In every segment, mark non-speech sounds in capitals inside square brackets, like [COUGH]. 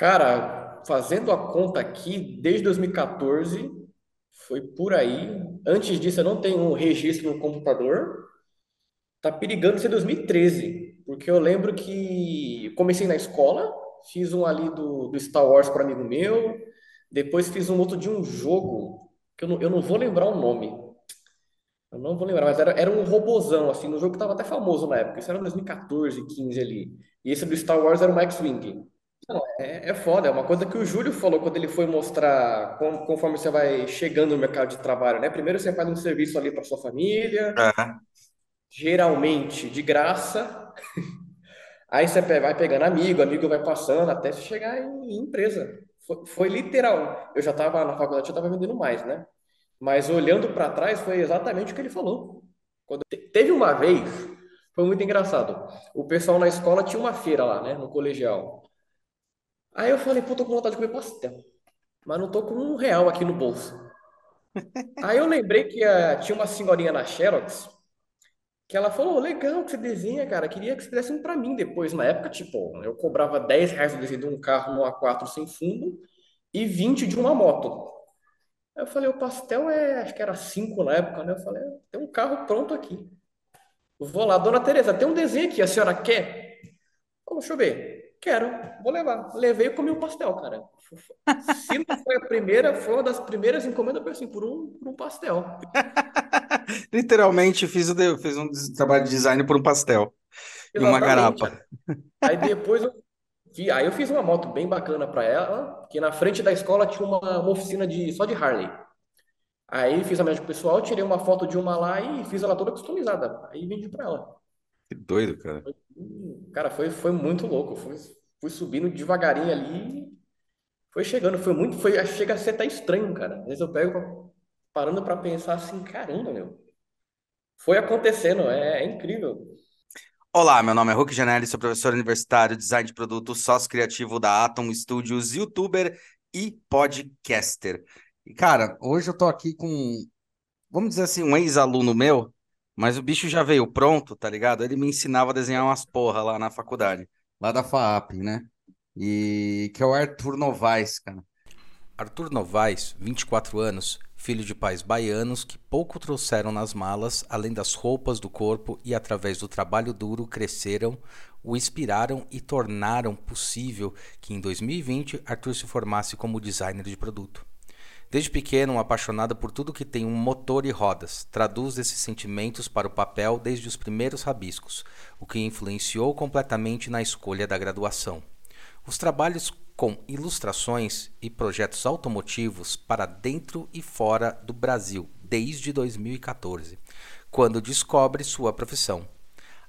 Cara, fazendo a conta aqui, desde 2014, foi por aí. Antes disso, eu não tenho um registro no computador. Tá perigando ser 2013, porque eu lembro que comecei na escola, fiz um ali do, do Star Wars para amigo meu, depois fiz um outro de um jogo, que eu não, eu não vou lembrar o nome. Eu não vou lembrar, mas era, era um robozão, assim, no jogo que tava até famoso na época. Isso era 2014, 15 ali. E esse do Star Wars era o X-Wing. Não, é, é foda, é uma coisa que o Júlio falou quando ele foi mostrar conforme você vai chegando no mercado de trabalho, né? Primeiro você faz um serviço ali para sua família, É. geralmente de graça, [LAUGHS] aí você vai pegando amigo, amigo vai passando até você chegar em, em empresa. Foi, foi literal. Eu já estava na faculdade, eu estava vendendo mais, né? Mas olhando para trás foi exatamente o que ele falou. Quando te- teve uma vez, foi muito engraçado. O pessoal na escola tinha uma feira lá, né? No colegial. Aí eu falei, pô, tô com vontade de comer pastel. mas não tô com um real aqui no bolso. [LAUGHS] Aí eu lembrei que ah, tinha uma senhorinha na Xerox que ela falou, legal que você desenha, cara, queria que você desse um pra mim depois. Na época, tipo, eu cobrava 10 reais no desenho de um carro no A4 sem fundo e 20 de uma moto. Aí eu falei, o pastel é, acho que era 5 na época, né? Eu falei, "É, tem um carro pronto aqui. Eu vou lá, dona Tereza, tem um desenho aqui, a senhora quer? Falou, deixa eu ver. Quero, vou levar. Levei e comi o pastel, cara. Se não foi a primeira, foi uma das primeiras encomendas, assim, por um, por um pastel. [LAUGHS] Literalmente fiz, o fiz um trabalho de design por um pastel e uma Exatamente. garapa. Aí depois eu, fi- aí eu fiz uma moto bem bacana para ela, que na frente da escola tinha uma, uma oficina de, só de Harley. Aí fiz a médica pessoal, tirei uma foto de uma lá e fiz ela toda customizada. Aí vendi para ela. Que doido, cara. Cara, foi, foi muito louco. Fui, fui subindo devagarinho ali, foi chegando. Foi muito, foi, chega a ser até estranho, cara. Às vezes eu pego parando para pensar assim, caramba, meu. Foi acontecendo, é, é incrível. Olá, meu nome é Hulk Janelli, sou professor universitário, design de produto, sócio criativo da Atom Studios, youtuber e podcaster. E, cara, hoje eu tô aqui com, vamos dizer assim, um ex-aluno meu, mas o bicho já veio pronto, tá ligado? Ele me ensinava a desenhar umas porra lá na faculdade, lá da FAAP, né? E que é o Arthur Novaes, cara. Arthur Novaes, 24 anos, filho de pais baianos que pouco trouxeram nas malas, além das roupas do corpo e através do trabalho duro cresceram, o inspiraram e tornaram possível que em 2020 Arthur se formasse como designer de produto. Desde pequeno, um apaixonado por tudo que tem um motor e rodas, traduz esses sentimentos para o papel desde os primeiros rabiscos, o que influenciou completamente na escolha da graduação. Os trabalhos com ilustrações e projetos automotivos para dentro e fora do Brasil desde 2014, quando descobre sua profissão,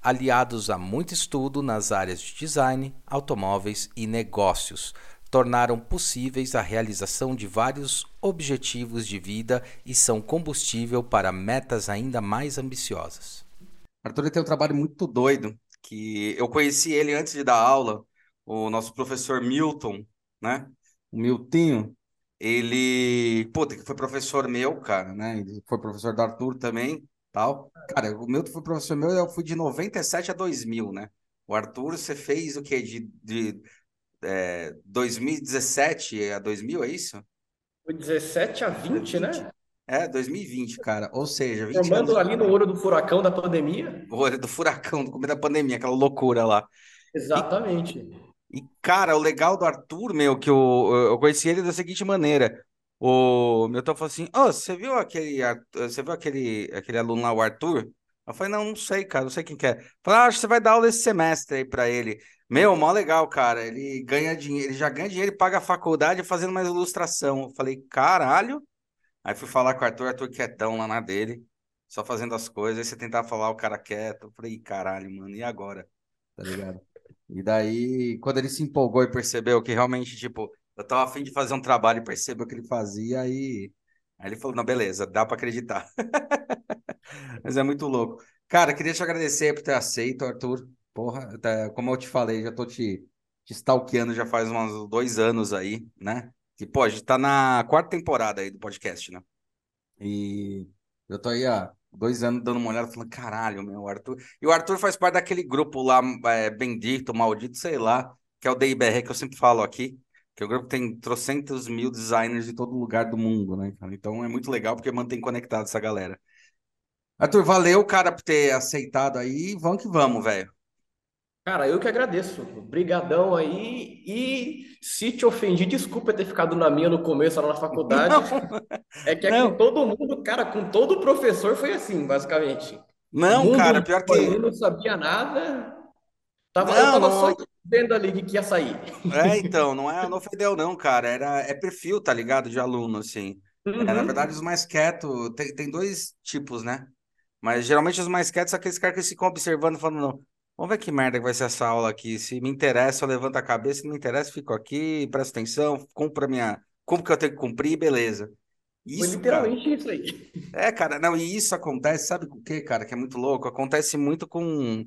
aliados a muito estudo nas áreas de design, automóveis e negócios, tornaram possíveis a realização de vários objetivos de vida e são combustível para metas ainda mais ambiciosas. Arthur tem um trabalho muito doido, que eu conheci ele antes de dar aula, o nosso professor Milton, né? O Miltinho, ele, puta, que foi professor meu, cara, né? Ele foi professor do Arthur também, tal. Cara, o Milton foi professor meu, eu fui de 97 a 2000, né? O Arthur, você fez o quê? De, de é, 2017 a 2000, é isso? Foi 17 a 20, né? É, 2020, cara. Ou seja, 20 Formando ali no olho do furacão da pandemia. o olho do furacão, do começo da pandemia, aquela loucura lá. E, Exatamente. e, cara, o legal do Arthur, meu, que eu, eu conheci ele da seguinte maneira. O Milton falou assim: Ô, você viu aquele, você viu aquele, aquele aluno lá, o Arthur? Eu falei: Não, não sei, cara, não sei quem que é. Falei: ah, acho que você vai dar aula esse semestre aí pra ele. Meu, mó legal, cara. Ele ganha dinheiro, ele já ganha dinheiro e paga a faculdade fazendo mais ilustração. Eu falei: Caralho. Aí fui falar com o Arthur, Arthur quietão lá na dele, só fazendo as coisas. Aí você tentava falar o cara quieto. Eu falei: Caralho, mano, e agora? Tá ligado? E daí, quando ele se empolgou e percebeu que realmente, tipo, eu tava a fim de fazer um trabalho e percebeu o que ele fazia, aí, aí ele falou, não, beleza, dá pra acreditar. [LAUGHS] Mas é muito louco. Cara, queria te agradecer por ter aceito, Arthur. Porra, tá- como eu te falei, já tô te, te stalkeando já faz uns dois anos aí, né? Que, pô, a gente tá na quarta temporada aí do podcast, né? E eu tô aí há dois anos dando uma olhada, falando, caralho, meu, Arthur. E o Arthur faz parte daquele grupo lá, é, bendito, maldito, sei lá, que é o DIBR que eu sempre falo aqui. Que o grupo tem trocentos mil designers de todo lugar do mundo, né, cara? Então é muito legal porque mantém conectado essa galera. Arthur, valeu, cara, por ter aceitado aí. Vamos que vamos, velho. Cara, eu que agradeço. Brigadão aí. E se te ofendi, desculpa ter ficado na minha no começo, lá na faculdade. Não, É que é com todo mundo, cara, com todo professor foi assim, basicamente. Não, mundo cara, pior que. não sabia nada. Tava, eu Não, tava só não. vendo ali que ia sair. É, então, não é, não ideal, não, cara. Era, é perfil, tá ligado? De aluno, assim. É, na verdade, os Uhum. mais quietos, tem, tem dois tipos, né? Mas geralmente os mais quietos são aqueles caras que ficam observando, falando, não, vamos ver que merda que vai ser essa aula aqui. Se me interessa, eu levanto a cabeça, se não me interessa, fico aqui, presto atenção, cumpro a minha. Cumpro o que eu tenho que cumprir, beleza. Foi Isso, cara. literalmente isso aí. É, cara, não, e isso acontece, sabe com o quê, cara? Que é muito louco. Acontece muito com,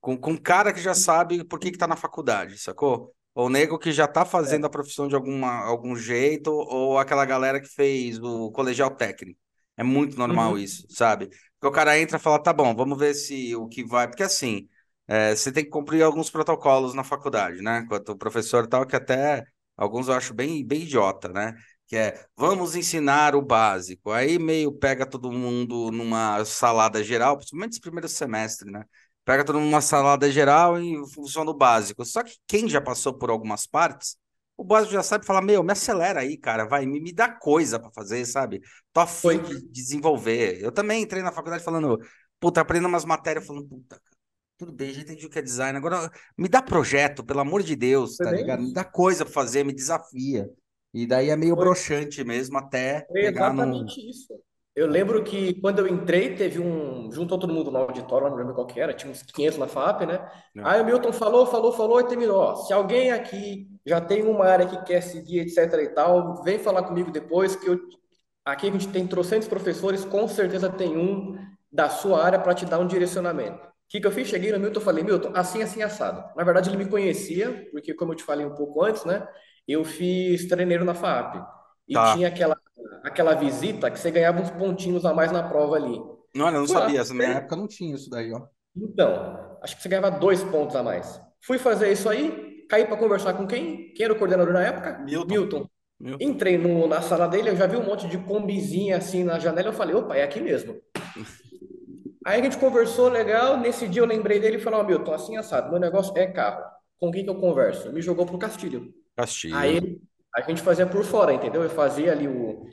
com, com cara que já sabe por que que tá na faculdade, sacou? Ou nego que já tá fazendo a É. profissão de alguma, algum jeito, ou aquela galera que fez o colegial técnico. É muito normal Uhum. isso, sabe? Porque o cara entra e fala, tá bom, vamos ver se o que vai. Porque assim, é, você tem que cumprir alguns protocolos na faculdade, né? Quanto o professor tal, que até alguns eu acho bem, bem idiota, né? Que é, vamos ensinar o básico. Aí meio pega todo mundo numa salada geral, principalmente esse primeiro semestre, né? Pega todo mundo numa salada geral e funciona o básico. Só que quem já passou por algumas partes, o básico já sabe falar, meu, me acelera aí, cara, vai, me, me dá coisa pra fazer, sabe? Tô Foi. afim de desenvolver. Eu também entrei na faculdade falando, puta, aprendendo umas matérias, falando, puta, cara, tudo bem, já entendi o que é design. Agora me dá projeto, pelo amor de Deus, Foi tá bem ligado? Me dá coisa pra fazer, me desafia. E daí é meio Foi, broxante mesmo até foi pegar exatamente isso. Eu lembro que quando eu entrei, teve um. Juntou todo mundo no auditório, não lembro qual que era, tinha uns 500 na FAP, né? Não. Aí o Milton falou, falou, falou e terminou. Ó, se alguém aqui já tem uma área que quer seguir, etc e tal, vem falar comigo depois, que eu. Aqui a gente tem trocentos professores, com certeza tem um da sua área para te dar um direcionamento. O que que eu fiz? Cheguei no Milton e falei, Milton, assim, assim, assado. Na verdade, ele me conhecia, porque como eu te falei um pouco antes, né? Eu fiz treineiro na FAP. E Tá. tinha aquela, aquela visita que você ganhava uns pontinhos a mais na prova ali. Olha, eu não Fui lá, sabia, essa na minha época não tinha isso daí, ó. então, acho que você ganhava dois pontos a mais. Fui fazer isso aí, caí para conversar com quem? Quem era o coordenador na época? Milton. Milton. Milton. Entrei no- na sala dele, eu já vi um monte de combizinha assim na janela, eu falei, opa, é aqui mesmo. [LAUGHS] Aí a gente conversou legal, nesse dia eu lembrei dele e falei, ó, Milton, assim assado, meu negócio é carro. Com quem que eu converso? Me jogou pro Castilho. Aí Castilho. ele- a gente fazia por fora, entendeu? Eu fazia ali o,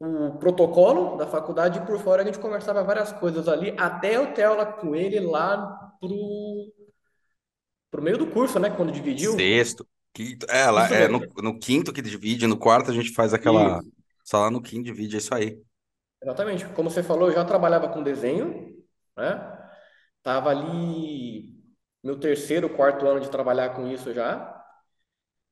o protocolo da faculdade e por fora a gente conversava várias coisas ali, até eu ter aula com ele lá pro, pro meio do curso, né? Quando dividiu. Sexto, quinto. É, lá, é no, no quinto que divide, no quarto a gente faz aquela. Isso, Só lá no quinto divide, é isso aí. Exatamente. Como você falou, eu já trabalhava com desenho, né? Tava ali meu terceiro, quarto ano de trabalhar com isso já.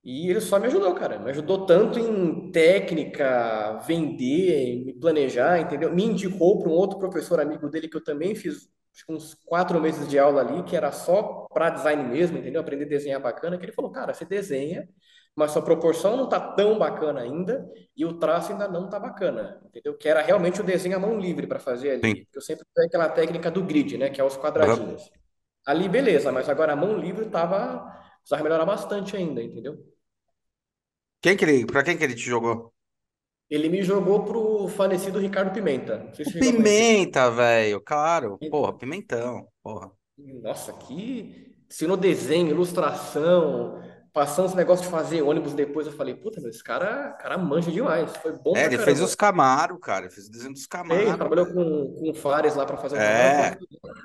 E ele só me ajudou, cara. Me ajudou tanto em técnica, vender, me planejar, entendeu? Me indicou para um outro professor amigo dele que eu também fiz uns quatro meses de aula ali, que era só para design mesmo, entendeu? Aprender a desenhar bacana. Que ele falou, cara, você desenha, mas sua proporção não tá tão bacana ainda e o traço ainda não tá bacana, entendeu? Que era realmente o desenho à mão livre para fazer ali. Sim. Porque eu sempre usei aquela técnica do grid, né? Que é os quadradinhos. Ali, beleza, mas agora a mão livre tava. Precisava melhorar bastante ainda, entendeu? Quem que ele, pra quem que ele te jogou? Ele me jogou pro falecido Ricardo Pimenta. Se. Pimenta, velho. Claro. Porra, Pimentão. Porra. Nossa, que ensinou desenho, ilustração, passando esse negócio de fazer ônibus depois. Eu falei, puta, esse cara, cara manja demais. Foi bom É, ele fez caramba. os Camaro, cara. Ele fez o desenho dos Fez, Camaro, trabalhou velho. com, com o Fares lá pra fazer É,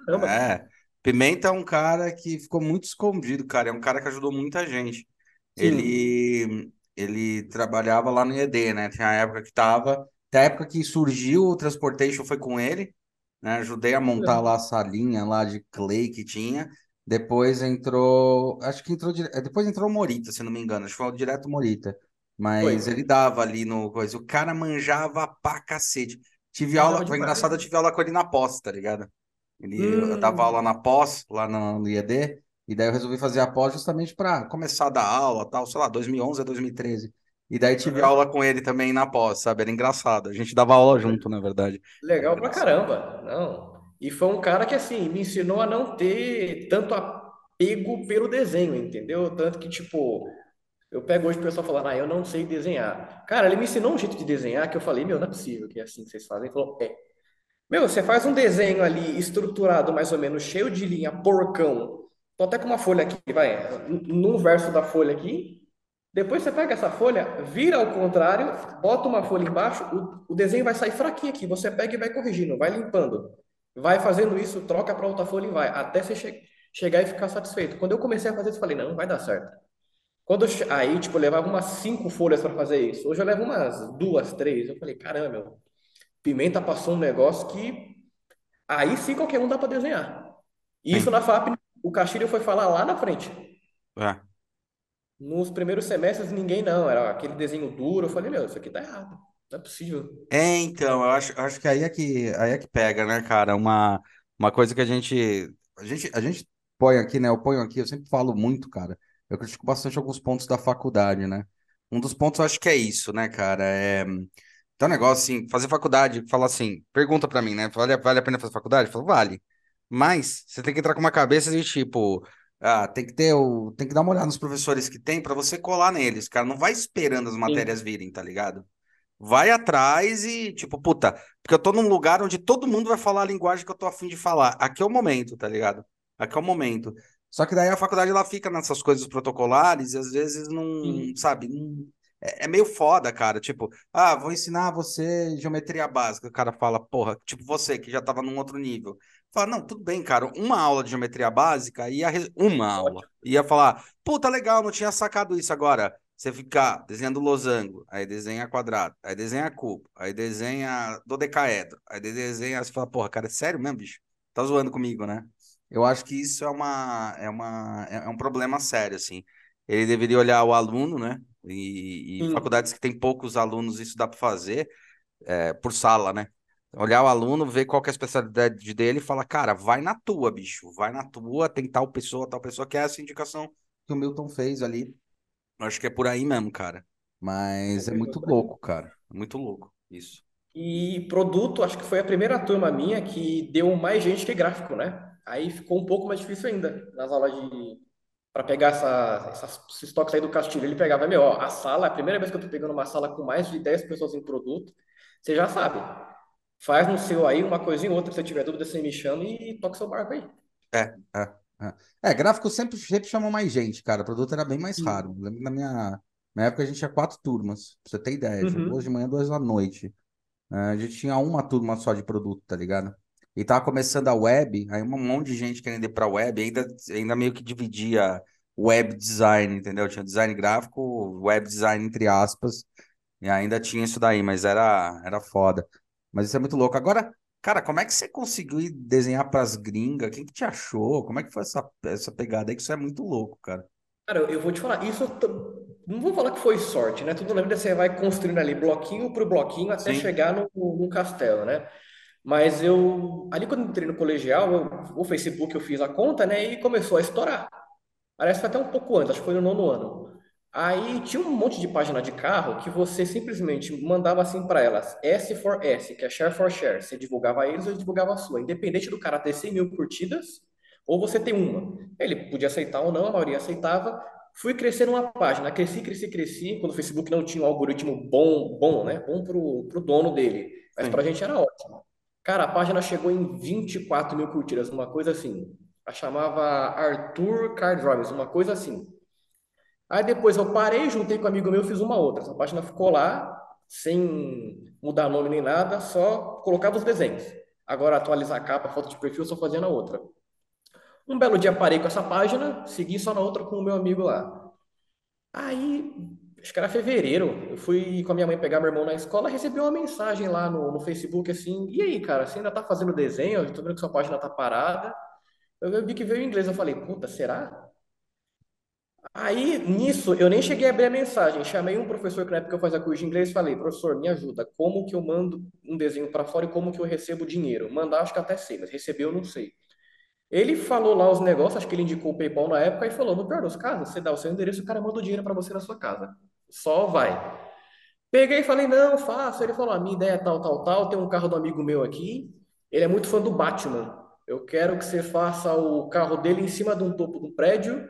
caramba. é. Pimenta é um cara que ficou muito escondido, cara. É um cara que ajudou muita gente. Sim, Ele, ele trabalhava lá no IED, né? Tinha a época que tava. Tem a época que surgiu o Transportation foi com ele, né? Ajudei a montar lá a salinha lá de clay que tinha. Depois entrou, acho que entrou, dire- depois entrou o Morita, se não me engano, acho que foi direto o Morita. Mas foi. ele dava ali no coisa. O cara manjava pra cacete. Tive Manjava aula, foi engraçado, eu tive aula com ele na pós, tá ligado? Ele, eu dava aula Hum, na pós, lá no, no IED, e daí eu resolvi fazer a pós justamente para começar a dar aula, tal, sei lá, 2011 a 2013. E daí tive aula com ele também na pós, sabe? Era engraçado. A gente dava aula junto, na verdade. Legal pra caramba. Não. E foi um cara que, assim, me ensinou a não ter tanto apego pelo desenho, entendeu? Tanto que, tipo, Eu pego hoje o pessoal falando, ah, eu não sei desenhar. Cara, ele me ensinou um jeito de desenhar que eu falei, meu, não é possível que é assim que vocês fazem. Ele falou, é. Meu, você faz um desenho ali estruturado, mais ou menos, cheio de linha, porcão. Tô até com uma folha aqui, vai, num verso da folha aqui. Depois você pega essa folha, vira ao contrário, bota uma folha embaixo, o, o desenho vai sair fraquinho aqui. Você pega e vai corrigindo, vai limpando. Vai fazendo isso, troca para outra folha e vai, até você che chegar e ficar satisfeito. Quando eu comecei a fazer isso, eu falei, não, não vai dar certo. Quando eu, aí, tipo, eu levava umas cinco folhas para fazer isso. Hoje eu levo umas duas, três. Eu falei, caramba, meu, Pimenta passou um negócio que aí sim qualquer um dá para desenhar. Isso Sim. na FAP, o Castilho foi falar lá na frente. É. Nos primeiros semestres, ninguém não, era aquele desenho duro. Eu falei, meu, isso aqui tá errado. Não é possível. É, então, eu acho, acho que aí é que, aí é que pega, né, cara? Uma, uma coisa que a gente, a gente, a gente põe aqui, né? Eu ponho aqui, eu sempre falo muito, cara. Eu critico bastante alguns pontos da faculdade, né? Um dos pontos eu acho que é isso, né, cara? É, então, um negócio assim, fazer faculdade, falar assim, pergunta pra mim, né? Vale, vale a pena fazer faculdade? Eu falo, vale. Mas você tem que entrar com uma cabeça de tipo, ah, tem que ter o, tem que dar uma olhada nos professores que tem pra você colar neles, cara. Não vai esperando as matérias Sim, virem, tá ligado? Vai atrás e, tipo, puta, porque eu tô num lugar onde todo mundo vai falar a linguagem que eu tô afim de falar. Aqui é o momento, tá ligado? Aqui é o momento. Só que daí a faculdade ela fica nessas coisas protocolares e às vezes não, sim, sabe, não- é, é meio foda, cara. Tipo, ah, vou ensinar você geometria básica. O cara fala, porra, tipo você que já tava num outro nível. Fala, não, tudo bem, cara. Uma aula de geometria básica ia, res- uma aula. Ia falar, puta, legal, não tinha sacado isso agora. Você ficar desenhando losango, aí desenha quadrado, aí desenha cubo, aí desenha dodecaedro, aí desenha. Você fala, porra, cara, é sério mesmo, bicho? Tá zoando comigo, né? Eu acho que isso é uma, é uma, é é um problema sério, assim. Ele deveria olhar o aluno, né? E, e faculdades que tem poucos alunos, isso dá para fazer, é, por sala, né? Olhar o aluno, ver qual que é a especialidade dele e falar, cara, vai na tua, bicho, vai na tua, tem tal pessoa, tal pessoa, que é essa indicação que o Milton fez ali. Acho que é por aí mesmo, cara. Mas é muito por aí. louco, cara. É muito louco isso. E produto, acho que foi a primeira turma minha que deu mais gente que gráfico, né? Aí ficou um pouco mais difícil ainda nas aulas de para pegar essa, essas, esses toques aí do Castilho. Ele pegava, meu, ó, a sala, a primeira vez que eu tô pegando uma sala com mais de 10 pessoas em produto, você já sabe. Faz no seu aí uma coisinha ou outra, se você tiver dúvida, você me chama e toca seu barco aí. É, é, é. É, gráfico sempre, sempre chamou mais gente, cara. O produto era bem mais raro. Lembro na minha, na época a gente tinha quatro turmas, pra você ter ideia. Tinha duas de Uhum. manhã, duas à noite. É, a gente tinha uma turma só de produto, tá ligado? E tava começando a web, aí um monte de gente querendo ir pra web, ainda, ainda meio que dividia web design, entendeu? Tinha design gráfico, web design entre aspas, e ainda tinha isso daí, mas era, era foda. Mas isso é muito louco. Agora, cara, como é que você conseguiu desenhar pras gringas? Quem que te achou? Como é que foi essa, essa pegada aí? Que isso é muito louco, cara. Cara, eu vou te falar, isso não vou falar que foi sorte, né? Tudo na vida você vai construindo ali bloquinho por bloquinho até Sim, chegar no, no castelo, né? Mas eu, ali quando entrei no colegial, eu- o Facebook eu fiz a conta, né? E começou a estourar. Parece que foi até um pouco antes, acho que foi no nono ano. Aí tinha um monte de página de carro que você simplesmente mandava assim para elas, S for S, que é share for share. Você divulgava eles ou eles divulgavam a sua. Independente do cara ter 100 mil curtidas, ou você ter uma. Ele podia aceitar ou não, a maioria aceitava. Fui crescendo uma página, cresci, cresci, cresci. Quando o Facebook não tinha um algoritmo bom, bom, né? Bom pro, pro dono dele. Mas pra sim, gente era ótimo. Cara, a página chegou em 24 mil curtidas, uma coisa assim. A chamava Arthur Car uma coisa assim. Aí depois eu parei, juntei com um amigo meu, fiz uma outra. Essa página ficou lá, sem mudar nome nem nada, só colocava os desenhos. Agora atualizar a capa, foto de perfil, só fazia na outra. Um belo dia parei com essa página, segui só na outra com o meu amigo lá. Aí, acho que era fevereiro, eu fui com a minha mãe pegar meu irmão na escola, recebi uma mensagem lá no, no Facebook assim, e aí, cara, você ainda tá fazendo desenho? Eu tô vendo que sua página tá parada. Eu vi que veio em inglês, eu falei, puta, será? Aí, nisso, eu nem cheguei a abrir a mensagem. Chamei um professor que na época eu fazia curso de inglês e falei, professor, me ajuda. Como que eu mando um desenho para fora e como que eu recebo dinheiro? Mandar, acho que até sei, mas receber eu não sei. Ele falou lá os negócios, acho que ele indicou o PayPal na época e falou, no pior dos casos, você dá o seu endereço, o cara manda o dinheiro para você na sua casa. Só vai. Peguei e falei, não, faço. Ele falou, a minha ideia é tal, tal, tal. Tem um carro do amigo meu aqui. Ele é muito fã do Batman. Eu quero que você faça o carro dele em cima de um topo do prédio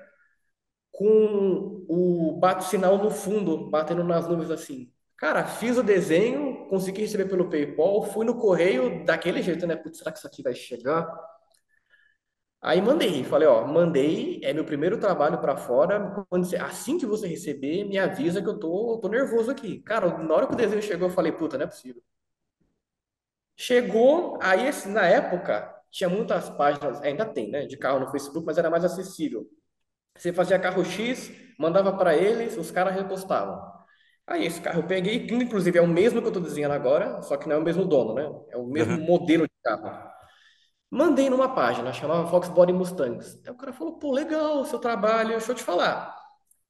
com o bate-sinal no fundo, batendo nas nuvens assim. Cara, fiz o desenho, consegui receber pelo PayPal, fui no correio daquele jeito, né? Putz, será que isso aqui vai chegar? Aí mandei, falei, ó, mandei, é meu primeiro trabalho para fora. Você- assim que você receber, me avisa que eu tô, tô nervoso aqui. Cara, na hora que o desenho chegou, eu falei, puta, não é possível. Chegou, aí esse- na época tinha muitas páginas, ainda tem, né, de carro no Facebook, mas era mais acessível. Você fazia carro X, mandava para eles, os caras repostavam. Aí esse carro eu peguei, que inclusive é o mesmo que eu tô desenhando agora, só que não é o mesmo dono, né? É o mesmo Aham. modelo de carro. Mandei numa página, chamava Fox Body Mustangs. Aí o cara falou, pô, legal, seu trabalho, deixa eu te falar.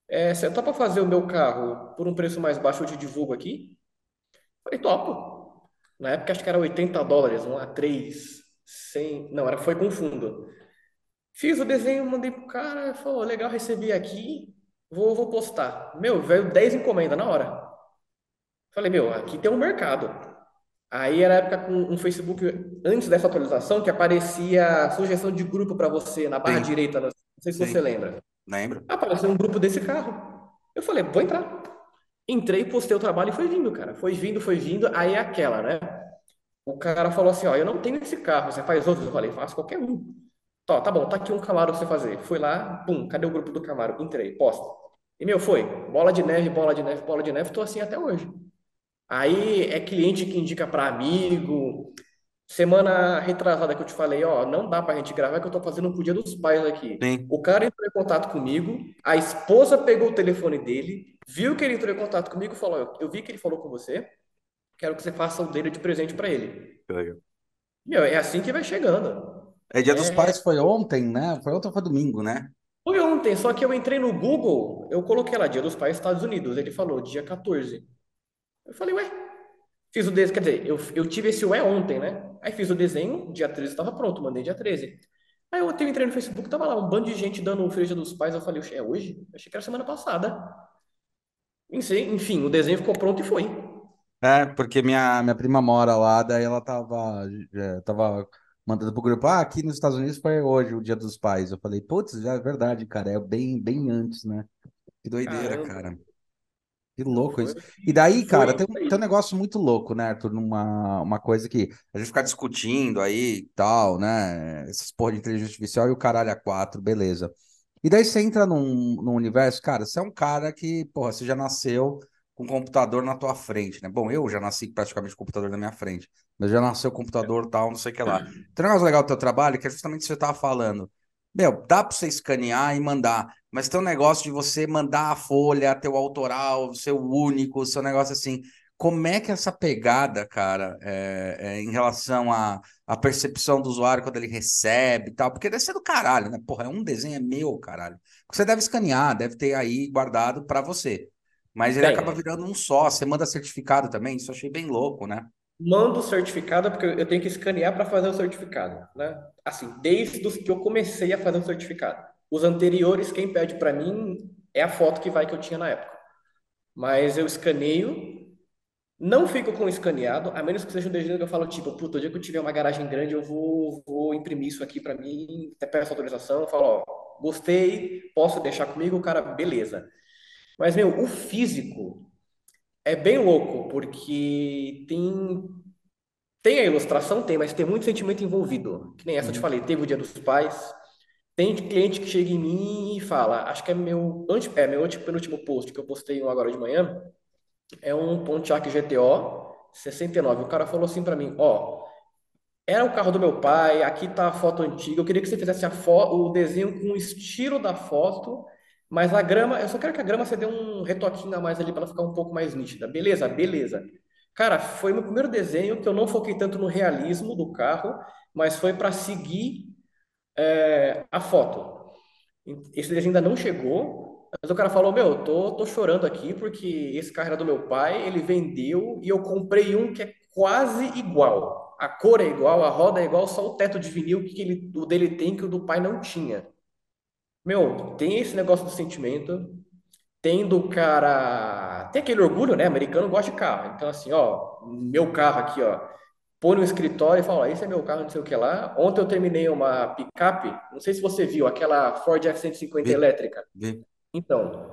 É, você topa fazer o meu carro por um preço mais baixo, eu te divulgo aqui? Falei, topo. Na época acho que era 80 dólares, um A3, 100, não, era, foi com fundo. Fiz o desenho, mandei pro cara, falou, legal, recebi aqui, vou, vou postar. Meu, veio 10 encomendas na hora. Falei, meu, aqui tem um mercado. Aí era a época com um Facebook, antes dessa atualização, que aparecia sugestão de grupo para você na barra Sim, direita, não sei se você sim, lembra. lembro. Apareceu um grupo desse carro. Eu falei, vou entrar. Entrei, postei o trabalho e foi vindo, cara. Foi vindo, foi vindo. Aí é aquela, né? O cara falou assim, ó, eu não tenho esse carro, você faz outros? Eu falei, faço qualquer um. Tá, tá bom, tá aqui um Camaro pra você fazer. Fui lá, pum, cadê o grupo do Camaro? Entrei, posta. E meu, foi. Bola de neve, bola de neve, bola de neve, tô assim até hoje. Aí é cliente que indica para amigo. Semana retrasada que eu te falei, ó, não dá pra gente gravar que eu tô fazendo pro Dia dos Pais aqui. Sim, O cara entrou em contato comigo, a esposa pegou o telefone dele, viu que ele entrou em contato comigo e falou: Eu eu vi que ele falou com você, quero que você faça o dele de presente para ele. que legal. Meu, é assim que vai chegando. É, Dia dos É, Pais foi ontem, né? Foi ontem ou foi domingo, né? foi ontem, só que eu entrei no Google, eu coloquei lá Dia dos Pais Estados Unidos, ele falou dia 14. Eu falei, ué, fiz o desenho, quer dizer, eu, eu tive esse ué ontem, né? Aí fiz o desenho, dia 13 estava pronto, mandei dia 13. Aí eu entrei no Facebook, tava lá um bando de gente dando o Dia dos Pais, eu falei, "Oxe, é hoje? Eu achei que era semana passada. Enfim, enfim, o desenho ficou pronto e foi. É, porque minha, minha prima mora lá, daí ela tava, é, tava mandando pro grupo, ah, aqui nos Estados Unidos foi hoje o Dia dos Pais. Eu falei, putz, já é verdade, cara, é bem, bem antes, né? Que doideira, Caramba, cara. Que louco isso. E daí, cara, tem, um- tem um negócio muito louco, né, Arthur? Numa, uma coisa que a gente fica discutindo aí e tal, né? Essas porra de inteligência artificial e o caralho a quatro, beleza. E daí você entra num, num universo, cara, você é um cara que, porra, você já nasceu com o computador na tua frente, né? Bom, eu já nasci praticamente com o computador na minha frente, mas já nasceu computador tal, não sei o que lá. Tem um negócio legal do teu trabalho que é justamente o que você tava falando. Meu, dá pra você escanear e mandar, mas tem um negócio de você mandar a folha, teu autoral, seu único, seu negócio assim. Como é que essa pegada, cara, é, é, em relação à percepção do usuário quando ele recebe e tal? Porque deve ser do caralho, né? Porra, é um desenho é meu, caralho. Você deve escanear, deve ter aí guardado pra você. Mas ele acaba Tem. virando um só. Você manda certificado também, isso eu achei bem louco, né? Mando o certificado, porque eu tenho que escanear para fazer o certificado, né? Assim, desde os que eu comecei a fazer o certificado. Os anteriores, quem pede para mim é a foto que vai que eu tinha na época. Mas eu escaneio, não fico com escaneado, a menos que seja um desenho que eu falo, tipo, puta, o dia que eu tiver uma garagem grande, eu vou, vou imprimir isso aqui para mim, até peço autorização, falo, ó, gostei, posso deixar comigo, o cara, beleza. Mas, meu, o físico é bem louco, porque tem Tem a ilustração, tem, mas tem muito sentimento envolvido. Que nem essa eu te Uhum. falei, teve o Dia dos Pais. Tem cliente que chega em mim e fala, acho que é meu, é meu antepenúltimo post que eu postei um agora de manhã, é um Pontiac GTO 69. O cara falou assim pra mim, ó, era o carro do meu pai, aqui tá a foto antiga, eu queria que você fizesse a fo- o desenho com o estilo da foto, mas a grama, eu só quero que a grama você dê um retoquinho a mais ali para ela ficar um pouco mais nítida. Beleza? Beleza. Cara, foi meu primeiro desenho que eu não foquei tanto no realismo do carro, mas foi para seguir é, a foto. Esse desenho ainda não chegou, mas o cara falou: Meu, eu tô, tô chorando aqui porque esse carro era do meu pai, ele vendeu e eu comprei um que é quase igual. A cor é igual, a roda é igual, só o teto de vinil que ele, o dele tem que o do pai não tinha. Meu, tem esse negócio do sentimento, tem do cara. Tem aquele orgulho, né? Americano gosta de carro. Então, assim, ó, meu carro aqui, ó. Põe no escritório e fala: ó, esse é meu carro, não sei o que lá. Ontem eu terminei uma picape, não sei se você viu, aquela Ford F-150 Vi, elétrica. vi. Então,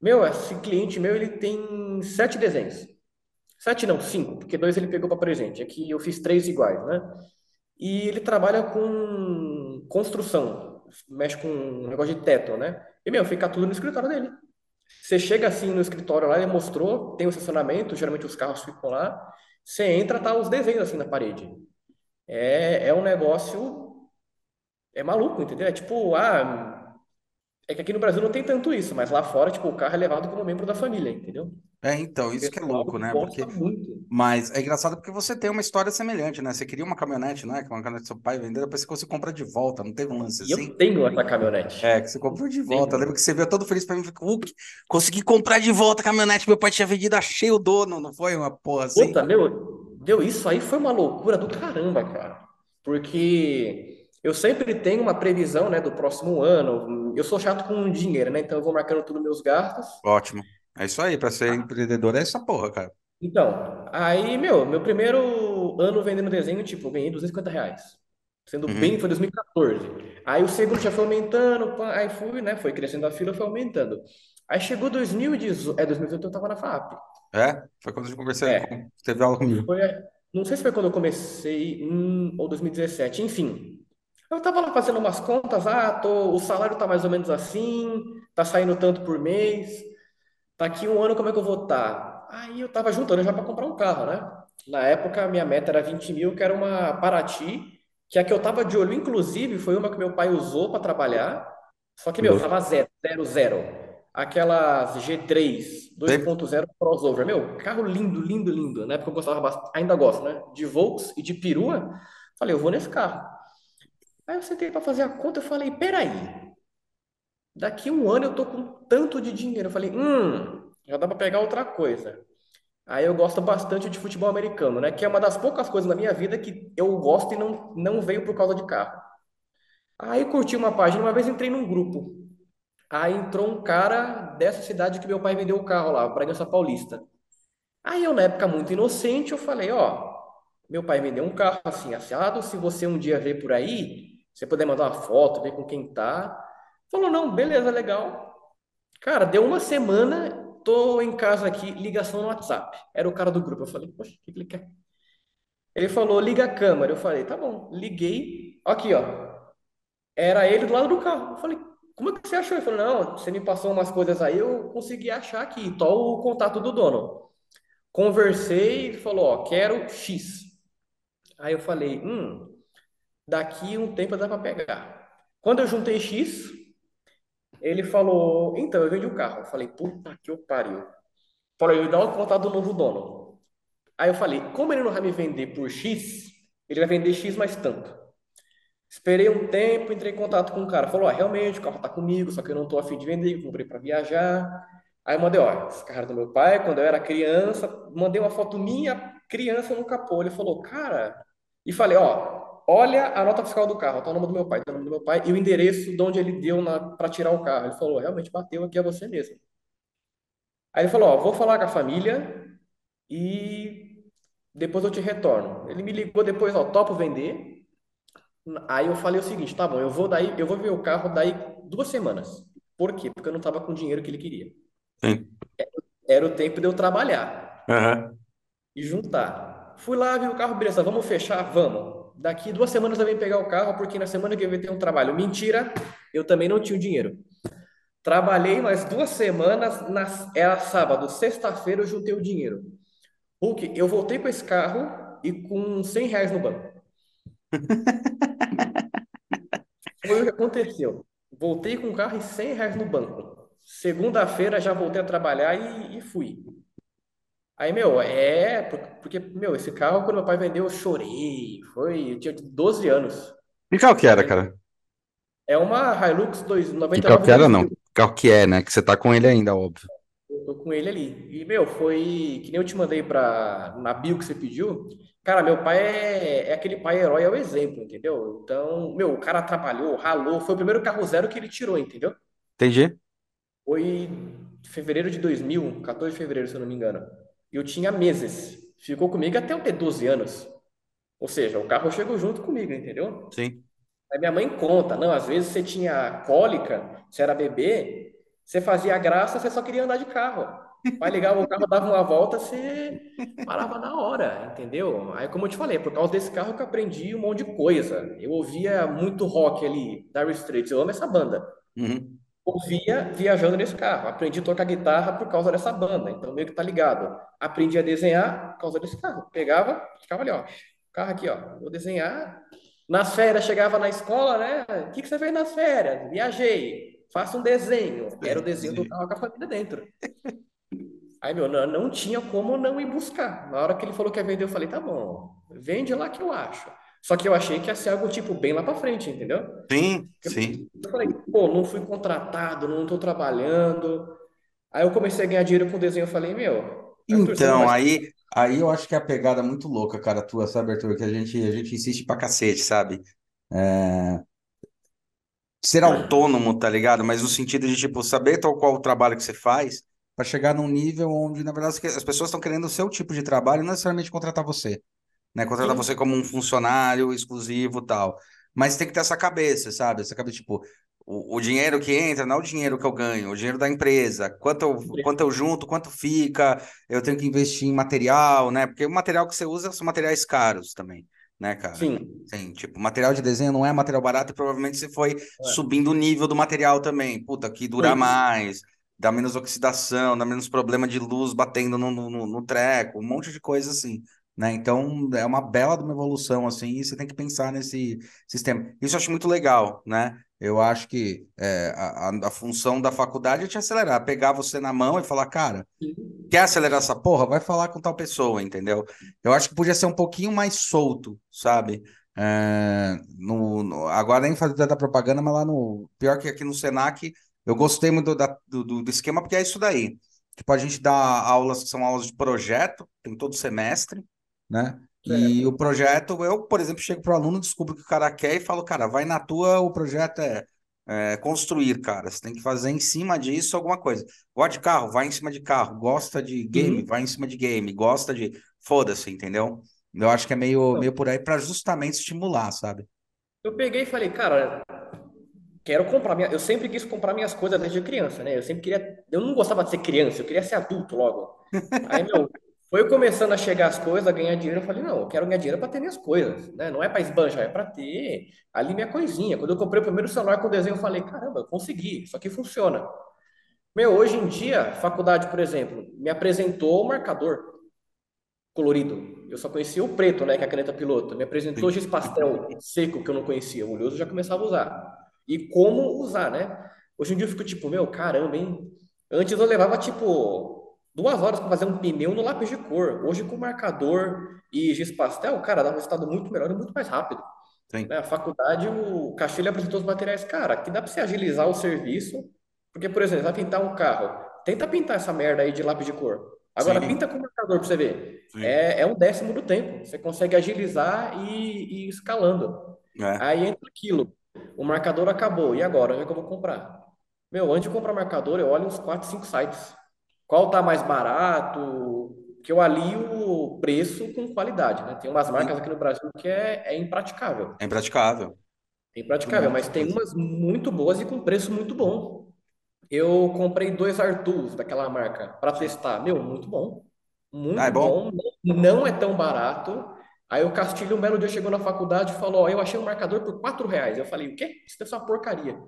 meu, esse cliente meu, ele tem sete desenhos. Sete não, cinco, porque dois ele pegou para presente. Aqui eu fiz três iguais, né? E ele trabalha com construção, mexe com um negócio de teto, né? E, meu, fica tudo no escritório dele. Você chega assim no escritório lá, ele mostrou, tem o estacionamento, geralmente os carros ficam lá. Você entra, tá os desenhos assim na parede. É, é um negócio, é maluco, entendeu? É tipo, ah, é que aqui no Brasil não tem tanto isso, mas lá fora, tipo, o carro é levado como membro da família, entendeu? É, então, isso que é louco, né? Porque, muito. mas é engraçado porque você tem uma história semelhante, né? Você queria uma caminhonete, não é? Que uma caminhonete do seu pai vendeu, depois você conseguiu comprar de volta, não teve um lance E eu assim? tenho essa caminhonete. É, que você comprou de volta. Lembro que você veio todo feliz pra mim e falou, Hulk, consegui comprar de volta a caminhonete, meu pai tinha vendido, achei o dono, não foi uma porra assim? Puta, meu, deu isso aí foi uma loucura do caramba, cara. Porque eu sempre tenho uma previsão, né, do próximo ano. Eu sou chato com dinheiro, né? Então eu vou marcando tudo meus gastos. Ótimo. É isso aí, para ser empreendedor é essa porra, cara. Então, aí, meu, meu primeiro ano vendendo desenho, tipo, eu ganhei 250 reais. Sendo bem, Uhum. foi 2014. Aí o segundo já foi aumentando, aí fui, né? Foi crescendo a fila, foi aumentando. Aí chegou 2018, é 2018 eu tava na FAP. É, foi quando eu conversei É, com, teve aula comigo. foi, não sei se foi quando eu comecei, hum, ou 2017, enfim. Eu tava lá fazendo umas contas, ah, tô, o salário tá mais ou menos assim, tá saindo tanto por mês. Daqui um ano, como é que eu vou estar? Aí eu tava juntando já para comprar um carro, né? Na época, minha meta era 20 mil, que era uma Paraty, que a que eu tava de olho, inclusive, foi uma que meu pai usou para trabalhar. Só que, meu, Louco. tava zero, zero, zero. Aquelas G3 Sei. 2.0 crossover. Meu, carro lindo, lindo, lindo. Na época eu gostava bastante, ainda gosto, né? De Volks e de perua. Falei, eu vou nesse carro. Aí eu sentei para fazer a conta, eu falei, peraí, daqui um ano eu tô com tanto de dinheiro. Eu falei, hum, já dá para pegar outra coisa. Aí eu gosto bastante de futebol americano, né? Que é uma das poucas coisas na minha vida que eu gosto e não, não veio por causa de carro. Aí curti uma página, uma vez entrei num grupo. Aí entrou um cara dessa cidade que meu pai vendeu o carro lá, Bragança Paulista. Aí eu, na época muito inocente, eu falei, ó, meu pai vendeu um carro assim, assado, se você um dia ver por aí, você puder mandar uma foto, ver com quem tá. Falou, não, beleza, legal. Cara, deu uma semana, tô em casa aqui, ligação no WhatsApp. Era o cara do grupo. Eu falei, poxa, o que ele quer? Ele falou, liga a câmera. Eu falei, tá bom. Liguei. Aqui, ó. Era ele do lado do carro. Eu falei, como é que você achou? Ele falou, não, você me passou umas coisas aí, eu consegui achar aqui. Tô o contato do dono. Conversei, ele falou, ó, quero X. Aí eu falei, hum, daqui um tempo dá pra pegar. Quando eu juntei X, ele falou, então, eu vendi o carro. Eu falei, puta que eu pariu. Falei, me dá o contato do novo dono. Aí eu falei, como ele não vai me vender por X, ele vai vender X mais tanto. Esperei um tempo, entrei em contato com o cara. Falou, ó, realmente, o carro tá comigo, só que eu não tô afim de vender, eu comprei para viajar. Aí eu mandei, ó, esse carro é do meu pai, quando eu era criança, mandei uma foto minha, criança no capô. Ele falou, cara... E falei, ó, olha a nota fiscal do carro, tá o nome do meu pai, tá o nome do meu pai, e o endereço de onde ele deu para tirar o carro. Ele falou, realmente bateu aqui, é você mesmo. Aí ele falou, ó, vou falar com a família e depois eu te retorno. Ele me ligou depois, ó, topo vender. Aí eu falei o seguinte, tá bom, eu vou daí, eu vou ver o carro daí duas semanas. Por quê? Porque eu não tava com o dinheiro que ele queria. Sim. Era o tempo de eu trabalhar Aham. e juntar. Fui lá, vi o carro, beleza, vamos fechar? Vamos. Daqui duas semanas eu venho pegar o carro, porque na semana que vem ter um trabalho. Mentira, eu também não tinha o dinheiro. Trabalhei mais duas semanas, na, era sábado, sexta-feira eu juntei o dinheiro. Hulk, eu voltei com esse carro e com 100 reais no banco. [LAUGHS] Foi o que aconteceu. Voltei com o carro e 100 reais no banco. Segunda-feira já voltei a trabalhar e, e fui. Aí, meu, é. por- Porque, meu, esse carro, quando meu pai vendeu, eu chorei. Foi. Eu tinha 12 anos. Que carro que era, cara? é uma Hilux dois- Que carro 99 que era, não. 2000. Que carro que é, né? Que você tá com ele ainda, óbvio. Eu tô com ele ali. E, meu, foi. Que nem eu te mandei pra, na bio que você pediu. Cara, meu pai é, é aquele pai herói, é o exemplo, entendeu? Então, meu, o cara trabalhou, ralou. Foi o primeiro carro zero que ele tirou, entendeu? Entendi. Foi fevereiro de 2000, 14 de fevereiro, se eu não me engano. Eu tinha meses. Ficou comigo até eu ter 12 anos. Ou seja, o carro chegou junto comigo, entendeu? Sim. Aí minha mãe conta, não, às vezes você tinha cólica, você era bebê, Você fazia graça, você só queria andar de carro. Vai ligar o carro, dava uma volta, você parava na hora, entendeu? Aí, como eu te falei, por causa desse carro que eu aprendi um monte de coisa. Eu ouvia muito rock ali, Dire Straits, eu amo essa banda. Uhum. Ouvia viajando nesse carro. Aprendi a tocar guitarra por causa dessa banda, então meio que tá ligado. Aprendi a desenhar por causa desse carro. Pegava, ficava ali, ó. Carro aqui, ó. Vou desenhar. Nas férias, chegava na escola, né? O que que você fez nas férias? Viajei. Faça um desenho. Era o desenho do carro com a família dentro. Aí, meu, não, não tinha como não ir buscar. Na hora que ele falou que ia vender, eu falei, tá bom, vende lá que eu acho. Só que eu achei que ia ser algo, tipo, bem lá pra frente, entendeu? Sim, Eu, sim. eu falei, pô, não fui contratado, não tô trabalhando. Aí eu comecei a ganhar dinheiro com desenho, eu falei, meu, Arthur, não Então, aí, aí eu acho que é a pegada muito louca, cara, tua, sabe, Arthur? Que a gente, a gente insiste pra cacete, sabe? É, ser autônomo, tá ligado? Mas no sentido de, tipo, saber tal qual o trabalho que você faz, pra chegar num nível onde, na verdade, as pessoas estão querendo o seu tipo de trabalho, não necessariamente contratar você. Né? Contratar você como um funcionário exclusivo tal. Mas tem que ter essa cabeça, sabe? Essa cabeça, tipo, o, o dinheiro que entra não é o dinheiro que eu ganho, o dinheiro da empresa. Quanto eu, quanto eu junto, quanto fica, eu tenho que investir em material, né? Porque o material que você usa são materiais caros também, né, cara? sim, Sim, tipo, material de desenho não é material barato e provavelmente você foi é. subindo o nível do material também. Puta, que dura mais, dá menos oxidação, dá menos problema de luz batendo no, no no treco, um monte de coisa assim né? Então é uma bela de uma evolução assim, e você tem que pensar nesse sistema. Isso eu acho muito legal, né? Eu acho que é, a, a função da faculdade é te acelerar, pegar você na mão e falar, cara, quer acelerar essa porra? Vai falar com tal pessoa, entendeu? Eu acho que podia ser um pouquinho mais solto, sabe? É, no, no- agora nem fazer da propaganda, mas lá no. Pior que aqui no Senac, eu gostei muito da- do, do, do esquema, porque é isso daí. Tipo, a gente dá aulas que são aulas de projeto, tem todo semestre, né? E o projeto, eu, por exemplo, chego para o aluno, descubro o que o cara quer e falo, cara, vai na tua, o projeto é, é construir, cara. Você tem que fazer em cima disso alguma coisa. Gosta de carro, vai em cima de carro. Gosta de game, Sim. vai em cima de game. Gosta de. Foda-se, entendeu? Eu acho que é meio, meio por aí para justamente estimular, sabe? Eu peguei e falei, cara, quero comprar minha... Eu sempre quis comprar minhas coisas desde criança, né? Eu sempre queria. Eu não gostava de ser criança, eu queria ser adulto logo. [LAUGHS] Aí, meu, foi começando a chegar as coisas, a ganhar dinheiro. Eu falei, não, eu quero ganhar dinheiro para ter minhas coisas, né? Não é para esbanjar, é para ter ali minha coisinha. Quando eu comprei o primeiro celular com desenho, eu falei, caramba, eu consegui, isso aqui funciona. Meu, hoje em dia, faculdade, por exemplo, me apresentou o marcador colorido. Eu só conhecia o preto, né, que é a caneta piloto. Me apresentou Sim. giz pastel seco, que eu não conhecia. O oleoso já começava a usar. E como usar, né? Hoje em dia eu fico tipo, meu, caramba, hein? Antes eu levava, tipo, duas horas para fazer um pneu no lápis de cor. Hoje, com marcador e giz pastel, cara, dá um resultado muito melhor e muito mais rápido. Sim. Né? A faculdade, o Castilho apresentou os materiais. Cara, que dá para você agilizar o serviço. Porque, por exemplo, vai pintar um carro. Tenta pintar essa merda aí de lápis de cor. Agora, Sim. pinta com marcador para você ver. É, é um décimo do tempo. Você consegue agilizar e, e ir escalando. É. Aí entra aquilo. O marcador acabou. E agora? Onde é que eu vou comprar? Meu, antes de comprar marcador, eu olho uns 4, 5 sites. Qual tá mais barato? Que eu alio o preço com qualidade, né? Tem umas marcas aqui no Brasil que é, é impraticável. É impraticável. É impraticável, mas tem umas muito boas e com preço muito bom. Eu comprei dois Artus daquela marca para testar. Meu, muito bom. Ah, é Muito bom? bom. Não é tão barato. Aí o Castilho, um belo dia, chegou na faculdade e falou: Ó, eu achei um marcador por 4 reais. Eu falei: O quê? Isso ser uma porcaria.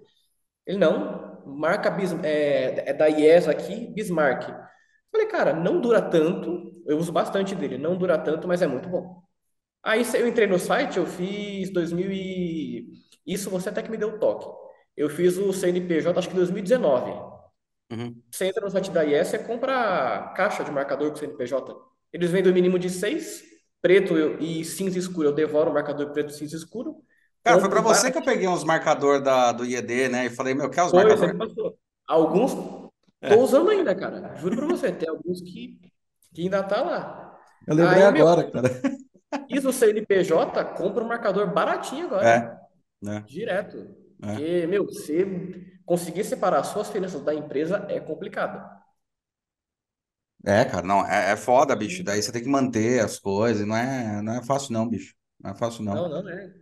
Ele não, marca Bis, é, é da IES aqui, Bismarck. Falei, cara, não dura tanto. Eu uso bastante dele, não dura tanto, mas é muito bom. Aí eu entrei no site, eu fiz 2000 e... Isso você até que me deu o toque. Eu fiz o CNPJ, acho que 2019. Uhum. Você entra no site da IES, você compra a caixa de marcador com CNPJ. Eles vendem o mínimo de seis, preto e cinza escuro. Eu devoro o marcador preto e cinza escuro. Cara, foi para você que eu peguei uns marcador da, do IED, né? E falei, meu, quer os Foi, você marcador? me passou. Alguns tô É. usando ainda, cara. Juro pra você, tem alguns que, que ainda tá lá. Eu lembrei Aí, meu, agora, cara. [LAUGHS] fiz o CNPJ, compra um marcador baratinho agora. É, né? Direto. É. Porque, meu, você conseguir separar suas finanças da empresa é complicado. É, cara, não, é, é foda, bicho. Daí você tem que manter as coisas, não é, não é fácil não, bicho. Não é fácil não. Não, não é.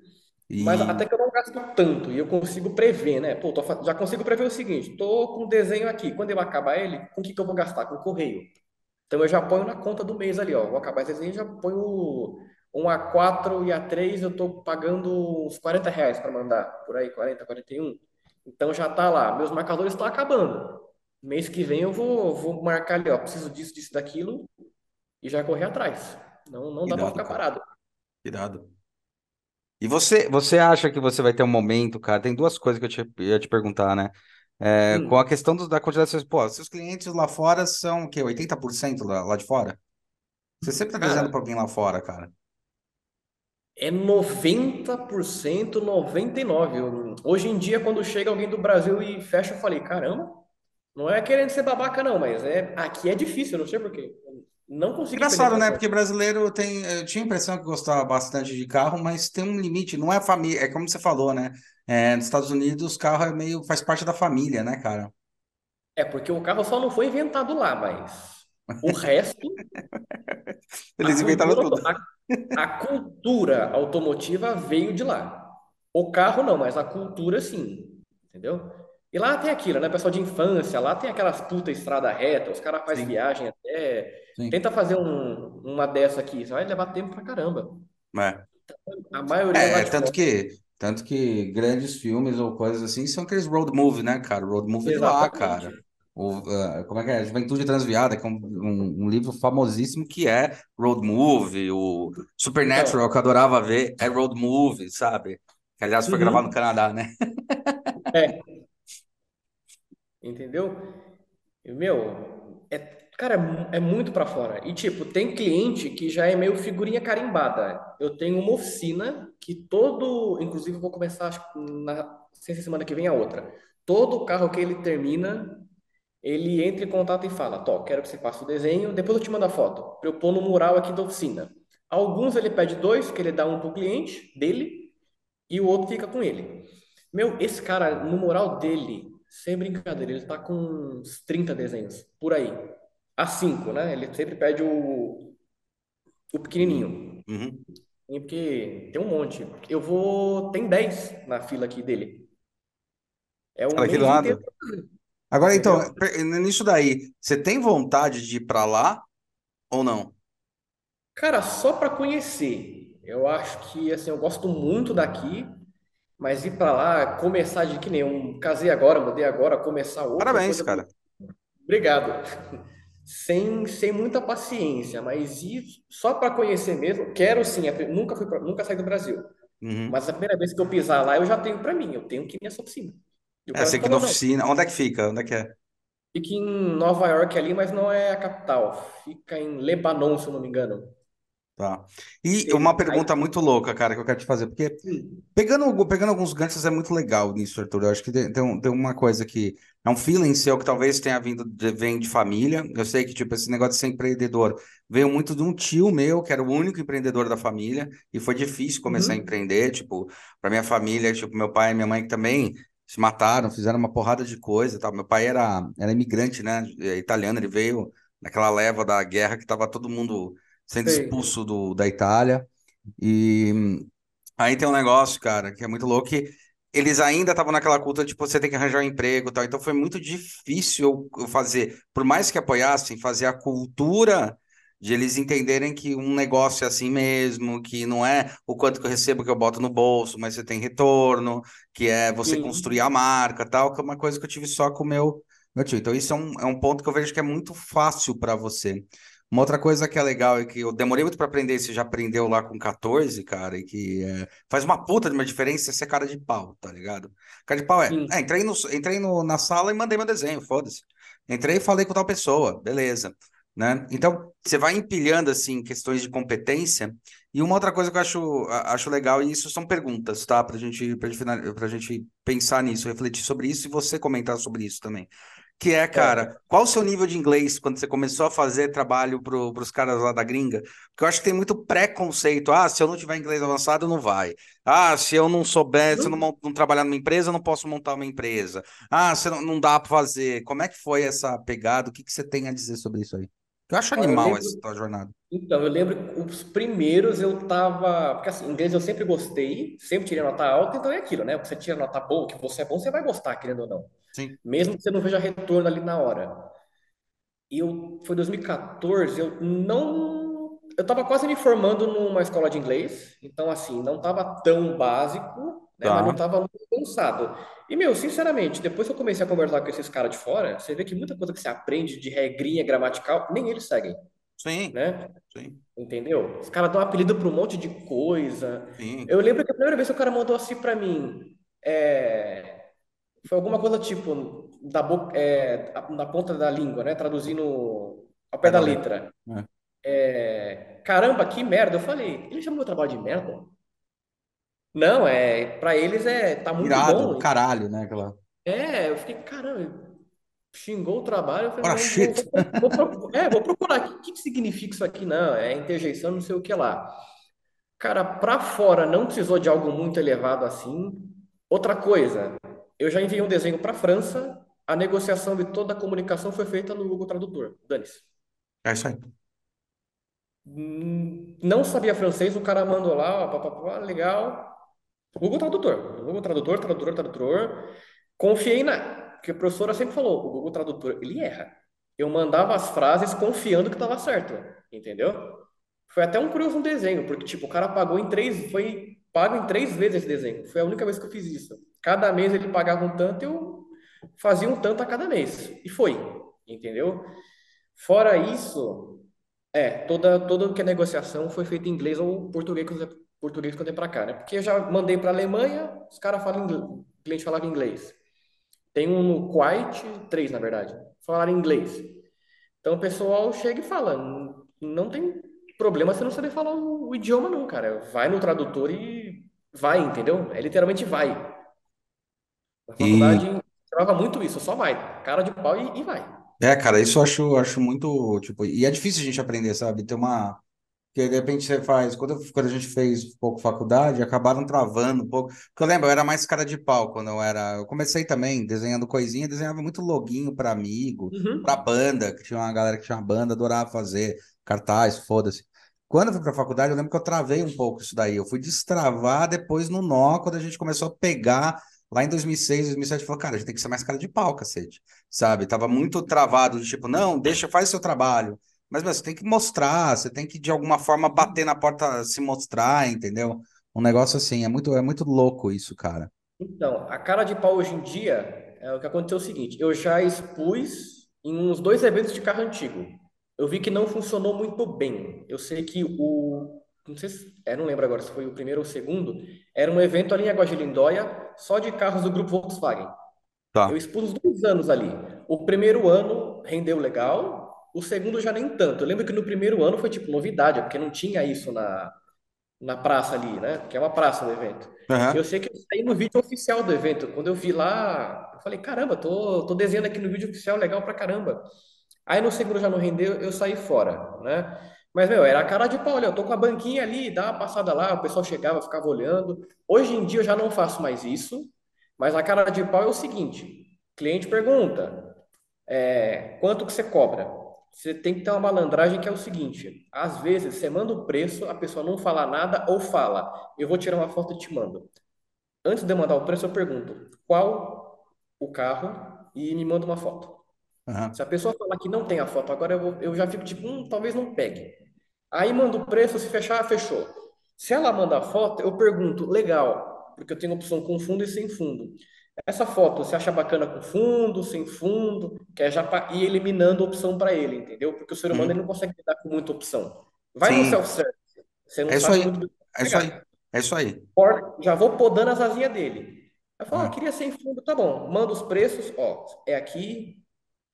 Mas até que eu não gasto tanto e eu consigo prever, né? Pô, tô já consigo prever o seguinte: tô com o desenho aqui. Quando eu acabar ele, com o que que eu vou gastar? Com o correio. Então eu já ponho na conta do mês ali, ó. Vou acabar esse desenho, já ponho um a quatro e a três eu tô pagando uns 40 reais para mandar, por aí, quarenta quarenta e um Então já tá lá. Meus marcadores estão acabando. Mês que vem eu vou, vou marcar ali, ó. Preciso disso, disso, daquilo e já correr atrás. Não, não dá para ficar cara. parado. Irado. E você, você acha que você vai ter um momento, cara? Tem duas coisas que eu te, ia te perguntar, né? É, com a Hum. questão dos- da quantidade de seus, pô, seus clientes lá fora são o quê? 80% lá, lá de fora? Você sempre tá Cara, para alguém lá fora, cara. É 90%, 99%. Eu- Hoje em dia, quando chega alguém do Brasil e fecha, eu falei, caramba, não é querendo ser babaca, não, mas é, aqui é difícil, eu não sei por quê. Eu Não consegui Engraçado, né? Porque brasileiro tem. Eu tinha a impressão que gostava bastante de carro, mas tem um limite, não é família, é como você falou, né? É, nos Estados Unidos, carro é meio, faz parte da família, né, cara? É porque o carro só não foi inventado lá, mas o [LAUGHS] resto, Eles inventaram cultura, tudo. a, a cultura automotiva veio de lá. O carro não, mas a cultura sim, entendeu? E lá tem aquilo, né? Pessoal de infância, lá tem aquelas puta estrada reta, os caras fazem viagem até. sim. Tenta fazer um- uma dessa aqui, você vai levar tempo pra caramba. É. A maioria É, de tanto fora. que, tanto que grandes filmes ou coisas assim são aqueles road movie, né, cara? Road movie é de lá, cara. O, ah, como é que é? Juventude Transviada, que é um, um, um livro famosíssimo que é road movie. O Então, Supernatural, que eu adorava ver, é road movie, sabe? Que, aliás, foi gravado no uhum, Canadá, né? é, [LAUGHS] entendeu? Meu, é, cara, é mu- é muito pra fora. E, tipo, tem cliente que já é meio figurinha carimbada. Eu tenho uma oficina que todo, inclusive eu vou começar, acho na sexta semana que vem a outra. Todo carro que ele termina, ele entra em contato e fala, Tó, quero que você faça o desenho, depois eu te mando a foto, pra eu pôr no mural aqui da oficina. Alguns ele pede dois, que ele dá um pro cliente dele, e o outro fica com ele. Meu, esse cara, no mural dele, sem brincadeira, ele tá com uns 30 desenhos, por aí. A cinco, né? Ele sempre pede o, o pequenininho. Uhum. E Porque tem um monte. Eu vou. Tem 10 na fila aqui dele. É mês inteiro, lado. Agora, então, nisso daí, você tem vontade de ir pra lá ou não? Cara, só para conhecer. Eu acho que, assim, eu gosto muito daqui, mas ir para lá, começar de que nem um casei agora, mudei agora, começar outra Parabéns, coisa. cara. Obrigado. Sem, sem muita paciência, mas ir só para conhecer mesmo. Quero sim, pri- nunca fui pra- nunca saí do Brasil, Uhum. mas a primeira vez que eu pisar lá, eu já tenho para mim, eu tenho que ir nessa oficina. É, sei que na oficina. Onde é que fica? Onde é que é? fica em Nova York ali, mas não é a capital, fica em Lebanon, se eu não me engano. Tá. E uma pergunta muito louca, cara, que eu quero te fazer, porque pegando, pegando alguns ganchos é muito legal nisso, Arthur. Eu acho que tem, tem, um- uma coisa que é um feeling seu que talvez tenha vindo de, vem de família. Eu sei que, tipo, esse negócio de ser empreendedor veio muito de um tio meu, que era o único empreendedor da família, e foi difícil começar a uhum, empreender, tipo, para minha família, tipo, meu pai e minha mãe que também se mataram, fizeram uma porrada de coisa, e tal. Meu pai era, era imigrante, né, é italiano, ele veio naquela leva da guerra que tava todo mundo sendo sei, expulso do, da Itália. E aí tem um negócio, cara, que é muito louco, que eles ainda estavam naquela cultura, tipo, você tem que arranjar um emprego e tal. Então foi muito difícil eu fazer, por mais que apoiassem, fazer a cultura de eles entenderem que um negócio é assim mesmo, que não é o quanto que eu recebo que eu boto no bolso, mas você tem retorno, que é você construir sim, a marca, tal, que é uma coisa que eu tive só com o meu, meu tio. Então isso é um, é um ponto que eu vejo que é muito fácil para você. Uma outra coisa que é legal é que eu demorei muito para aprender, você já aprendeu lá com 14, cara, e que é, faz uma puta de uma diferença ser cara de pau, tá ligado? Cara de pau é, é, entrei, no, entrei no, na sala e mandei meu desenho, foda-se. Entrei e falei com tal pessoa, beleza, né? Então, você vai empilhando, assim, questões de competência, e uma outra coisa que eu acho, acho legal, e isso são perguntas, tá? Pra gente, pra gente, pra gente pensar nisso, refletir sobre isso e você comentar sobre isso também. Que é, certo. cara, qual o seu nível de inglês quando você começou a fazer trabalho para os caras lá da gringa? Porque eu acho que tem muito preconceito. Ah, se eu não tiver inglês avançado, não vai. Ah, se eu não souber, se eu não, Não, trabalhar numa empresa, eu não posso montar uma empresa. Ah, se não, não dá para fazer. Como é que foi essa pegada? O que que você tem a dizer sobre isso aí? Eu acho Ó, eu animal lembro, essa tua jornada. então, eu lembro que os primeiros eu tava, porque assim, inglês eu sempre gostei, sempre tirei nota alta, então é aquilo, né? Você tira nota boa, que você é bom, você vai gostar, querendo ou não. Sim. Mesmo que você não veja retorno ali na hora. E eu, foi 2014, eu não, eu tava quase me formando numa escola de inglês, então assim, não tava tão básico, né? Mas não Tá. tava muito avançado. E, meu, sinceramente, depois que eu comecei a conversar com esses caras de fora, você vê que muita coisa que você aprende de regrinha gramatical, nem eles seguem, Sim. né? Sim. Entendeu? Os caras dão apelido para um monte de coisa. Sim. Eu lembro que a primeira vez que o cara mandou assim para mim, é, foi alguma coisa tipo, da boca, é, na ponta da língua, né? Traduzindo ao pé da letra. É. É, caramba, que merda. Eu falei, ele chamou meu trabalho de merda? Não, é, para eles é, tá muito Irado, do bom. caralho, né? Aquela. É, eu fiquei, caramba, xingou o trabalho. Eu falei, não, vou, vou, vou, é, vou procurar. O que, que significa isso aqui? Não, é interjeição, não sei o que lá. Cara, pra fora não precisou de algo muito elevado assim. Outra coisa, eu já enviei um desenho para França, a negociação de toda a comunicação foi feita no Google Tradutor. Dane-se. É isso aí. Hum, Não sabia francês, o cara mandou lá, ó, pá, pá, pá, legal. Google Tradutor. Google Tradutor, tradutor, tradutor. Confiei na. Que a professora sempre falou, o Google Tradutor, ele erra. Eu mandava as frases confiando que estava certo, entendeu? Foi até um curioso um desenho, porque, tipo, o cara pagou em três, foi pago em três vezes esse desenho. Foi a única vez que eu fiz isso. Cada mês ele pagava um tanto, eu fazia um tanto a cada mês. E foi, entendeu? Fora isso, é, toda, toda que é negociação foi feita em inglês ou português, eu- português quando é pra cá, né? Porque eu já mandei pra Alemanha, os caras falam inglês, o cliente falava inglês. Tem um no Kuwait, três na verdade, falaram inglês. Então o pessoal chega e fala, "Não não tem problema você não saber falar o, idioma não, cara. Vai no tradutor e vai, entendeu? É literalmente vai. Na E faculdade trava muito isso, só vai, cara de pau e, e vai. é, cara, isso eu acho, acho muito, tipo, e é difícil a gente aprender, sabe? Ter uma que de repente você faz, quando, eu- quando a gente fez um pouco faculdade, acabaram travando um pouco. Porque eu lembro, eu era mais cara de pau quando eu era. Eu comecei também desenhando coisinha, desenhava muito loguinho para amigo, para Uhum. banda, que tinha uma galera que tinha uma banda, adorava fazer cartaz, foda-se. Quando eu fui pra faculdade, eu lembro que eu travei um pouco isso daí. Eu fui destravar depois no nó, quando a gente começou a pegar. Lá em 2006, 2007, falou, cara, a gente tem que ser mais cara de pau, cacete. Sabe? Tava muito travado, de tipo, não, deixa, faz seu trabalho. Mas, meu, você tem que mostrar, você tem que, de alguma forma, bater na porta, se mostrar, entendeu? Um negócio assim, é muito, é muito louco isso, cara. Então, a cara de pau hoje em dia, é o que aconteceu é o seguinte, eu já expus em uns dois eventos de carro antigo. Eu vi que não funcionou muito bem. Eu sei que o, não sei se, é, não lembro agora se foi o primeiro ou o segundo, era um evento ali em Água de Lindóia, só de carros do grupo Volkswagen. Eu Tá. expus dois anos ali. O primeiro ano rendeu legal, o segundo já nem tanto. Eu lembro que no primeiro ano foi tipo novidade, porque não tinha isso na, na praça ali, né? Que é uma praça do evento. Eu Aham. sei que eu saí no vídeo oficial do evento. Quando eu vi lá, eu falei, caramba, tô, tô desenhando aqui no vídeo oficial, legal pra caramba. Aí no segundo já não rendeu, eu saí fora, né? Mas, meu, era a cara de pau, olha, eu tô com a banquinha ali, dá uma passada lá, o pessoal chegava, ficava olhando. Hoje em dia eu já não faço mais isso, mas a cara de pau é o seguinte, cliente pergunta, é, quanto que você cobra? Você tem que ter uma malandragem que é o seguinte: às vezes você manda o preço, a pessoa não fala nada ou fala, eu vou tirar uma foto e te mando. Antes de eu mandar o preço, eu pergunto qual o carro e me manda uma foto. Aham. Se a pessoa falar que não tem a foto agora, eu, vou- eu já fico tipo, hum, talvez não pegue. Aí manda o preço, se fechar, fechou. Se ela manda a foto, eu pergunto, legal, porque eu tenho opção com fundo e sem fundo. Essa foto, você acha bacana com fundo, sem fundo, que é já ir eliminando opção para ele, entendeu? Porque o ser humano ele Uhum. não consegue lidar com muita opção. Vai no Sim, self-service, você não é isso sabe muito bem É isso aí. É isso aí. Já vou podando as asinhas dele. Aí fala, ó, É. queria sem fundo, tá bom, manda os preços, ó, é aqui,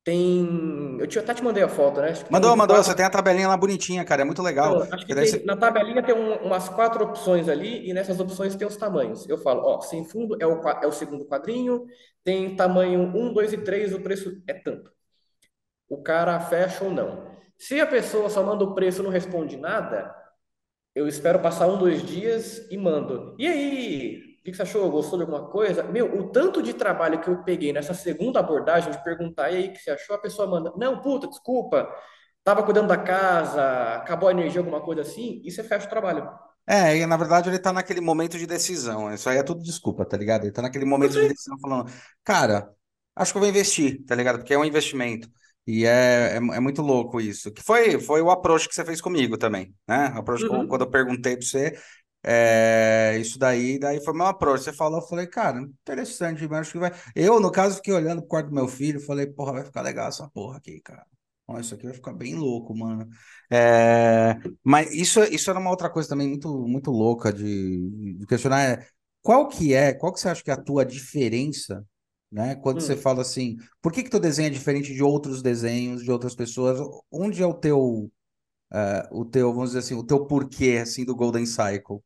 tem... Eu te- até te mandei a foto, né? Mandou, mandou. quatro Você tem a tabelinha lá bonitinha, cara. É muito legal. Então, acho que tem, na tabelinha tem um- umas quatro opções ali, e nessas opções tem os tamanhos. Eu falo, ó, sem fundo é o, é o segundo quadrinho, tem tamanho um 2 e 3 o preço é tanto. O cara fecha ou não. Se a pessoa só manda o preço e não responde nada, eu espero passar um, dois dias e mando. E aí, que que você achou? Gostou de alguma coisa? Meu, o tanto de trabalho que eu peguei nessa segunda abordagem de perguntar, e aí, o que você achou? A pessoa manda, não, puta, desculpa. tava cuidando da casa, acabou a energia, alguma coisa assim, e você fecha o trabalho. É, e na verdade ele tá naquele momento de decisão. Isso aí é tudo desculpa, tá ligado? Ele tá naquele momento de sei. decisão falando, cara, acho que eu vou investir, tá ligado? Porque é um investimento. E é, é, é muito louco isso. Que foi, foi o approach que você fez comigo também, né? O approach eu- quando eu Uhum. perguntei pra você, é, isso daí, daí foi meu approach. Você falou, eu falei, cara, interessante, mas acho que vai. Eu, no caso, fiquei olhando pro quarto do meu filho, falei, porra, vai ficar legal essa porra aqui, cara. Ó, isso aqui vai ficar bem louco, mano. É, mas isso, isso era uma outra coisa também muito, muito louca de, de questionar. É, qual que é, qual que você acha que é a tua diferença, né? Quando você Hum. fala assim, por que que teu desenho é diferente de outros desenhos, de outras pessoas? Onde é o teu, é, o teu, vamos dizer assim, o teu porquê, assim, do Golden Cycle?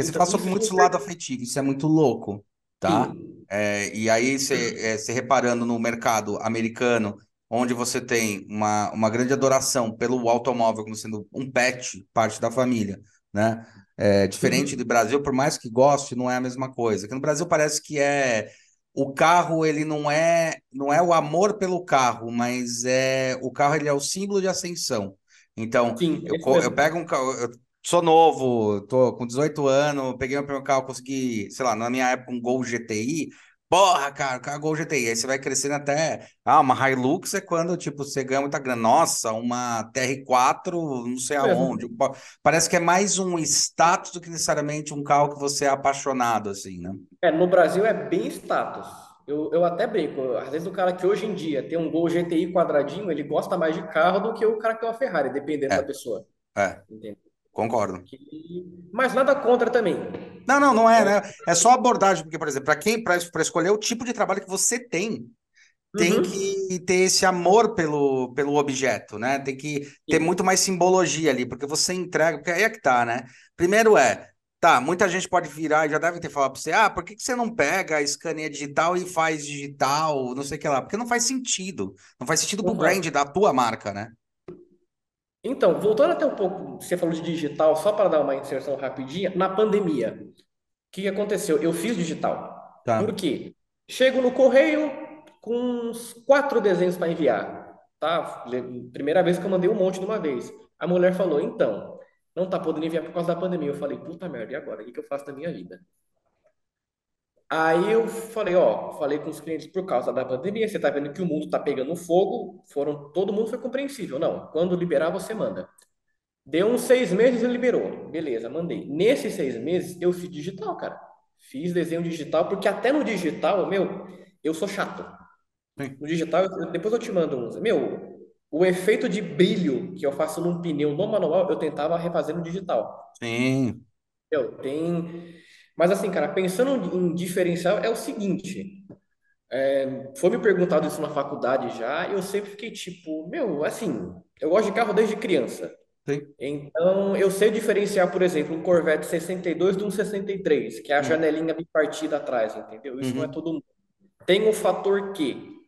Porque você Então, fala sobre muito me esse lado afetivo, isso é muito louco, tá? Sim. É, e aí, você, é, reparando no mercado americano, onde você tem uma, uma grande adoração pelo automóvel como sendo um pet, parte da família, né? É, diferente do Uhum. Brasil, por mais que goste, não é a mesma coisa. Que no Brasil parece que é o carro, ele não é, não é o amor pelo carro, mas é o carro, ele é o símbolo de ascensão. Então, Sim, é eu, eu pego um carro, eu sou novo, tô com 18 anos, peguei meu primeiro carro, consegui, sei lá, na minha época, um Gol GTI. Porra, cara, o carro Gol GTI. Aí você vai crescendo até. Ah, uma Hilux é quando, tipo, você ganha muita grana. Nossa, uma TR4, não sei Isso aonde. Pa- Parece que é mais um status do que necessariamente um carro que você é apaixonado, assim, né? É, no Brasil é bem status. Eu, eu até brinco. Às vezes o cara que hoje em dia tem um Gol GTI quadradinho, ele gosta mais de carro do que o cara que tem uma Ferrari, dependendo da É, pessoa. é, Entende? Concordo. Mas nada contra também. Não, não, não é, né? É só abordagem, porque, por exemplo, para quem, para escolher o tipo de trabalho que você tem, tem Uhum. que ter esse amor pelo, pelo objeto, né? Tem que ter Sim. muito mais simbologia ali, porque você entrega, porque aí é que tá, né? Primeiro é, tá, muita gente pode virar e já deve ter falado pra você, ah, por que que você não pega a escaneia digital e faz digital, não sei o que lá? Porque não faz sentido. Não faz sentido pro Não faz. brand da tua marca, né? Então, voltando até um pouco, você falou de digital, só para dar uma inserção rapidinha, na pandemia, o que aconteceu? Eu fiz digital. Tá. Por quê? Chego no correio com uns quatro desenhos para enviar, tá? Primeira vez que eu mandei um monte de uma vez. A mulher falou, então, não tá podendo enviar por causa da pandemia. Eu falei, puta merda, e agora? O que que eu faço da minha vida? Aí eu falei, ó, falei com os clientes por causa da pandemia, você tá vendo que o mundo tá pegando fogo, foram, todo mundo foi compreensível. Não, quando liberar você manda. Deu uns seis meses e liberou. Beleza, mandei. Nesses seis meses, eu fiz digital, cara. Fiz desenho digital, porque até no digital, meu, eu sou chato. No digital, eu- depois eu te mando uns. Meu, o efeito de brilho que eu faço num pneu no manual, eu tentava refazer no digital. Sim. Meu, tem. Mas assim, cara, pensando em diferencial, é o seguinte. Foi me perguntado isso na faculdade já, e eu sempre fiquei tipo, meu, assim, eu gosto de carro desde criança. Sim. Então, eu sei diferenciar, por exemplo, um Corvette 62 de um 63, que é a Uhum. janelinha bipartida atrás, entendeu? Isso não é Uhum. todo mundo. Tem o fator que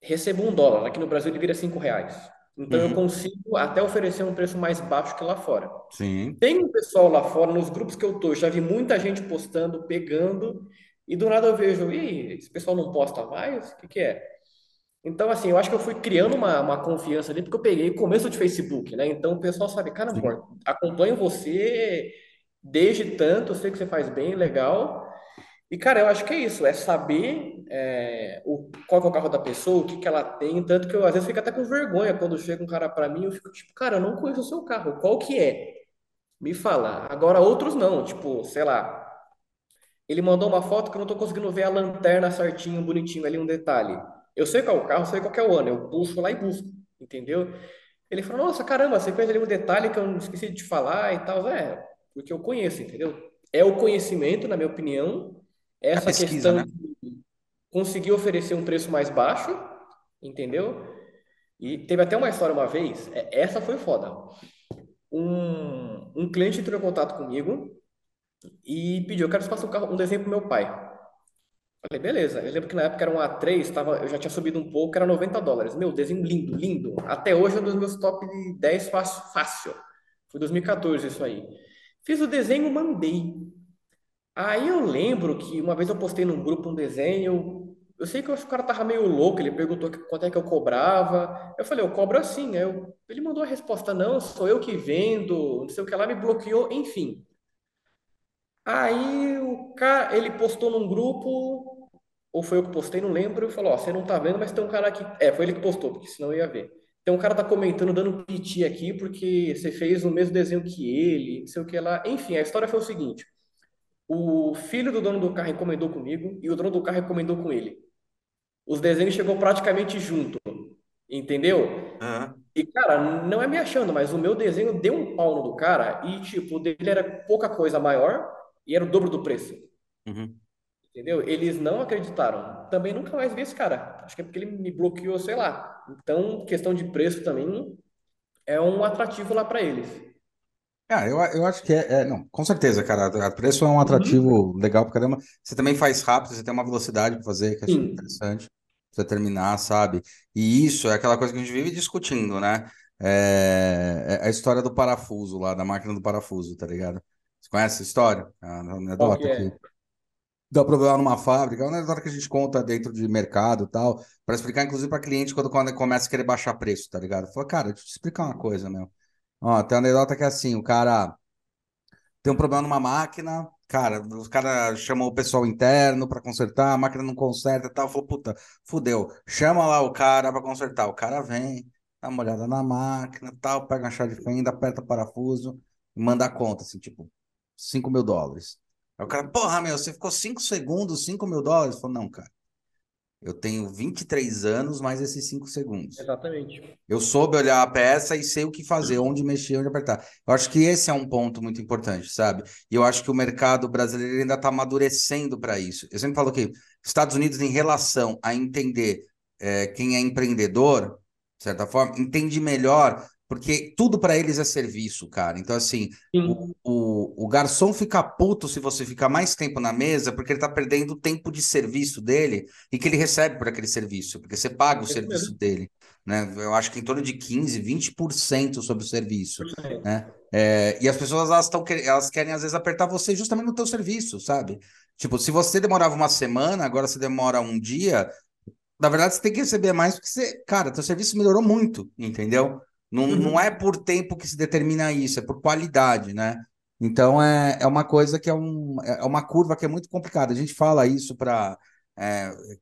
recebo um dólar, aqui no Brasil ele vira cinco reais. Então, eu Uhum. consigo até oferecer um preço mais baixo que lá fora. Sim. Tem um pessoal lá fora, nos grupos que eu tô, eu já vi muita gente postando, pegando, e do nada eu vejo, e esse pessoal não posta mais? O que que é? Então, assim, eu acho que eu fui criando uma, uma confiança ali, porque eu peguei o começo de Facebook, né? Então o pessoal sabe, cara, amor, acompanho você desde tanto, eu sei que você faz bem, legal. E, cara, eu acho que é isso, é saber é, o, qual é o carro da pessoa, o que que ela tem, tanto que eu às vezes fico até com vergonha quando chega um cara pra mim, eu fico tipo, cara, eu não conheço o seu carro, qual que é? Me fala. Agora outros não, tipo, sei lá, ele mandou uma foto que eu não tô conseguindo ver a lanterna certinho, bonitinho ali, um detalhe. Eu sei qual é o carro, sei qual é o ano, eu puxo lá e busco, entendeu? Ele falou, nossa, caramba, você fez ali um detalhe que eu esqueci de te falar e tal. É, porque eu conheço, entendeu? É o conhecimento, na minha opinião, essa pesquisa, questão né? de conseguir oferecer um preço mais baixo, entendeu? E teve até uma história uma vez, é- essa foi foda. Um, um cliente entrou em contato comigo e pediu, eu quero que você faça um, carro, um desenho pro meu pai. Falei, beleza. Eu lembro que na época era um A3, tava, eu já tinha subido um pouco, era 90 dólares. Meu, desenho lindo, lindo. Até hoje é um dos meus top 10 fácil, fácil. Foi 2014 isso aí. Fiz o desenho, mandei. Aí eu lembro que uma vez eu postei num grupo um desenho, eu sei que o cara tava meio louco, ele perguntou quanto é que eu cobrava. Eu falei, eu cobro assim. Ele mandou a resposta, não, sou eu que vendo, não sei o que lá, me bloqueou, enfim. Aí o cara, ele postou num grupo, ou foi eu que postei, não lembro, e falou, ó, você não tá vendo, mas tem um cara aqui. É, foi ele que postou, porque senão eu ia ver. Tem um cara tá comentando, dando piti aqui, porque você fez o mesmo desenho que ele, não sei o que lá. Enfim, a história foi o seguinte. O filho do dono do carro encomendou comigo e o dono do carro encomendou com ele. Os desenhos chegou praticamente junto, entendeu? Aham. E, cara, não é me achando, mas o meu desenho deu um pau no do cara e, tipo, o dele era pouca coisa maior e era o dobro do preço, Uhum. entendeu? Eles não acreditaram. Também nunca mais vi esse cara. Acho que é porque ele me bloqueou, sei lá. Então, questão de preço também é um atrativo lá para eles. Ah, eu, eu acho que é, é- Não, com certeza, cara. A preço é um Uhum. atrativo legal pra caramba. Você também faz rápido, você tem uma velocidade pra fazer, que acho Sim, interessante. Pra você terminar, sabe? E isso é aquela coisa que a gente vive discutindo, né? É, é a história do parafuso lá, da máquina do parafuso, tá ligado? Você conhece essa história? A qual que anedota que é? dá problema numa fábrica, é uma anedota que a gente conta dentro de mercado e tal, para explicar, inclusive, para cliente quando, quando começa a querer baixar preço, tá ligado? Fala, cara, deixa eu te explicar uma coisa, meu. Ó, tem uma anedota que é assim, o cara tem um problema numa máquina, cara, os caras chamam o pessoal interno para consertar, a máquina não conserta e tal, falou, puta, fudeu, chama lá o cara para consertar, o cara vem, dá uma olhada na máquina, tal, pega uma chave de fenda, aperta o parafuso e manda a conta, assim, tipo, cinco mil dólares. Aí o cara, porra, meu, você ficou cinco segundos, cinco mil dólares? Falou, não, cara, eu tenho 23 anos mais esses cinco segundos. Exatamente. Eu soube olhar a peça e sei o que fazer, onde mexer, onde apertar. Eu acho que esse é um ponto muito importante, sabe? E eu acho que o mercado brasileiro ainda está amadurecendo para isso. Eu sempre falo que Estados Unidos, em relação a entender é, quem é empreendedor, de certa forma, entende melhor, porque tudo para eles é serviço, cara. Então, assim, o, o, o garçom fica puto se você ficar mais tempo na mesa, porque ele está perdendo o tempo de serviço dele e que ele recebe por aquele serviço, porque você paga o é serviço mesmo. dele né? Eu acho que em torno de 15, 20% sobre o serviço, né? É, e as pessoas elas estão elas querem às vezes apertar você justamente no teu serviço, sabe? Tipo, se você demorava uma semana, agora você demora um dia, na verdade você tem que receber mais porque você, cara, teu serviço melhorou muito, entendeu? Não, não é Uhum. por tempo que se determina isso, é por qualidade, né? Então é, é uma coisa que é, um, é uma curva que é muito complicada. A gente fala isso para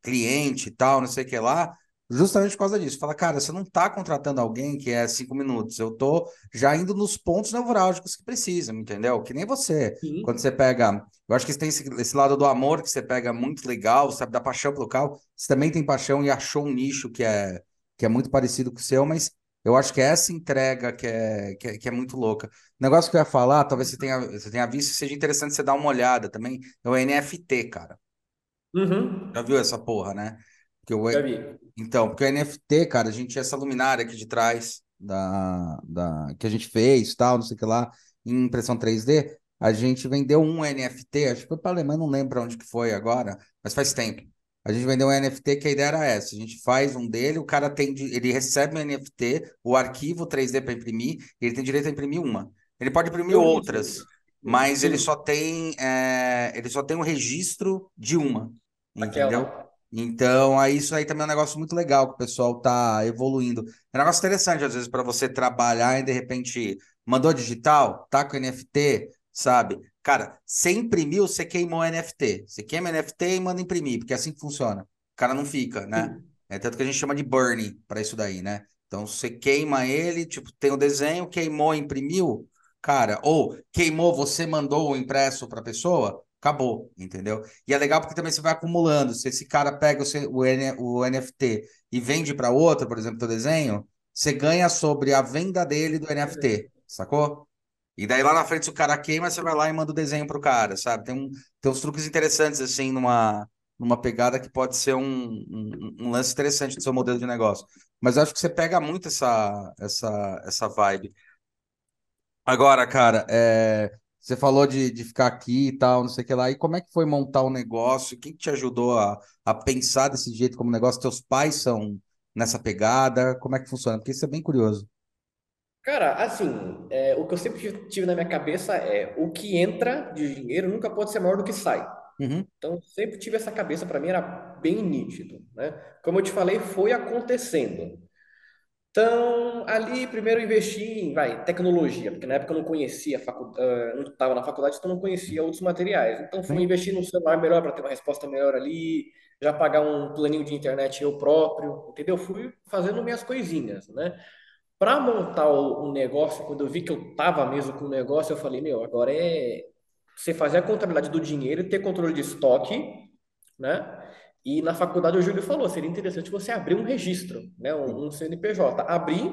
cliente e tal, não sei o que lá, justamente por causa disso. Fala, cara, você não está contratando alguém que é cinco minutos, eu tô já indo nos pontos nevrálgicos que precisam, entendeu? Que nem você. Quando Sim. você pega. Eu acho que você tem esse, esse lado do amor que você pega muito legal, sabe, da paixão pelo carro. Você também tem paixão e achou um nicho que é, que é muito parecido com o seu, mas eu acho que é essa entrega que é, que é, que é muito louca. O negócio que eu ia falar, talvez você tenha, você tenha visto, seja interessante você dar uma olhada também, é o NFT, cara. Já Uhum. viu essa porra, né? Porque o, Já vi. então, porque o NFT, cara, a gente tinha essa luminária aqui de trás da, da, que a gente fez, tal, não sei o que lá, em impressão 3D. A gente vendeu um NFT, acho que foi para a Alemanha, não lembro onde que foi agora, mas faz tempo. A gente vendeu um NFT que a ideia era essa: a gente faz um dele, o cara tem, ele recebe um NFT, o arquivo 3D para imprimir, e ele tem direito a imprimir uma. Ele pode imprimir outras, mas ele só Sim, tem, é, ele só tem um registro de uma, entendeu? aquela. Então, aí isso aí também é um negócio muito legal que o pessoal tá evoluindo. É um negócio interessante, às vezes, para você trabalhar e de repente mandou digital, tá com NFT, sabe? Cara, você imprimiu, você queimou o NFT. Você queima o NFT e manda imprimir, porque é assim que funciona. O cara não fica, né? É tanto que a gente chama de burn para isso daí, né? Então, você queima ele, tipo, tem o desenho, queimou, imprimiu, cara, ou queimou, você mandou o impresso para a pessoa, acabou, entendeu? E é legal porque também você vai acumulando. Se esse cara pega o, seu- o, N- o NFT e vende para outro, por exemplo, teu desenho, você ganha sobre a venda dele do NFT, sacou? E daí lá na frente, se o cara queima, você vai lá e manda o desenho pro cara, sabe? Tem, um, tem uns truques interessantes, assim, numa, numa pegada que pode ser um, um, um lance interessante do seu modelo de negócio. Mas acho que você pega muito essa, essa, essa vibe. Agora, cara, é, você falou de, de ficar aqui e tal, não sei o que lá. E como é que foi montar o negócio? Quem que te ajudou a, a pensar desse jeito como negócio? Teus pais são nessa pegada? Como é que funciona? Porque isso é bem curioso. Cara, assim, é, o que eu sempre tive na minha cabeça é o que entra de dinheiro nunca pode ser maior do que sai. Uhum. Então, sempre tive essa cabeça, para mim era bem nítido, né? Como eu te falei, foi acontecendo. Então, ali primeiro investi em, vai, tecnologia, porque na época eu não conhecia, facu... ah, não estava na faculdade, então não conhecia outros materiais. Então, fui Sim. investir num celular melhor para ter uma resposta melhor ali, já pagar um planinho de internet eu próprio, entendeu? Fui fazendo minhas coisinhas, né? Para montar o, negócio, quando eu vi que eu estava mesmo com o negócio, eu falei, meu, agora é você fazer a contabilidade do dinheiro e ter controle de estoque, né? E na faculdade o Júlio falou, seria interessante você abrir um registro, né? Um, um CNPJ. Abrir,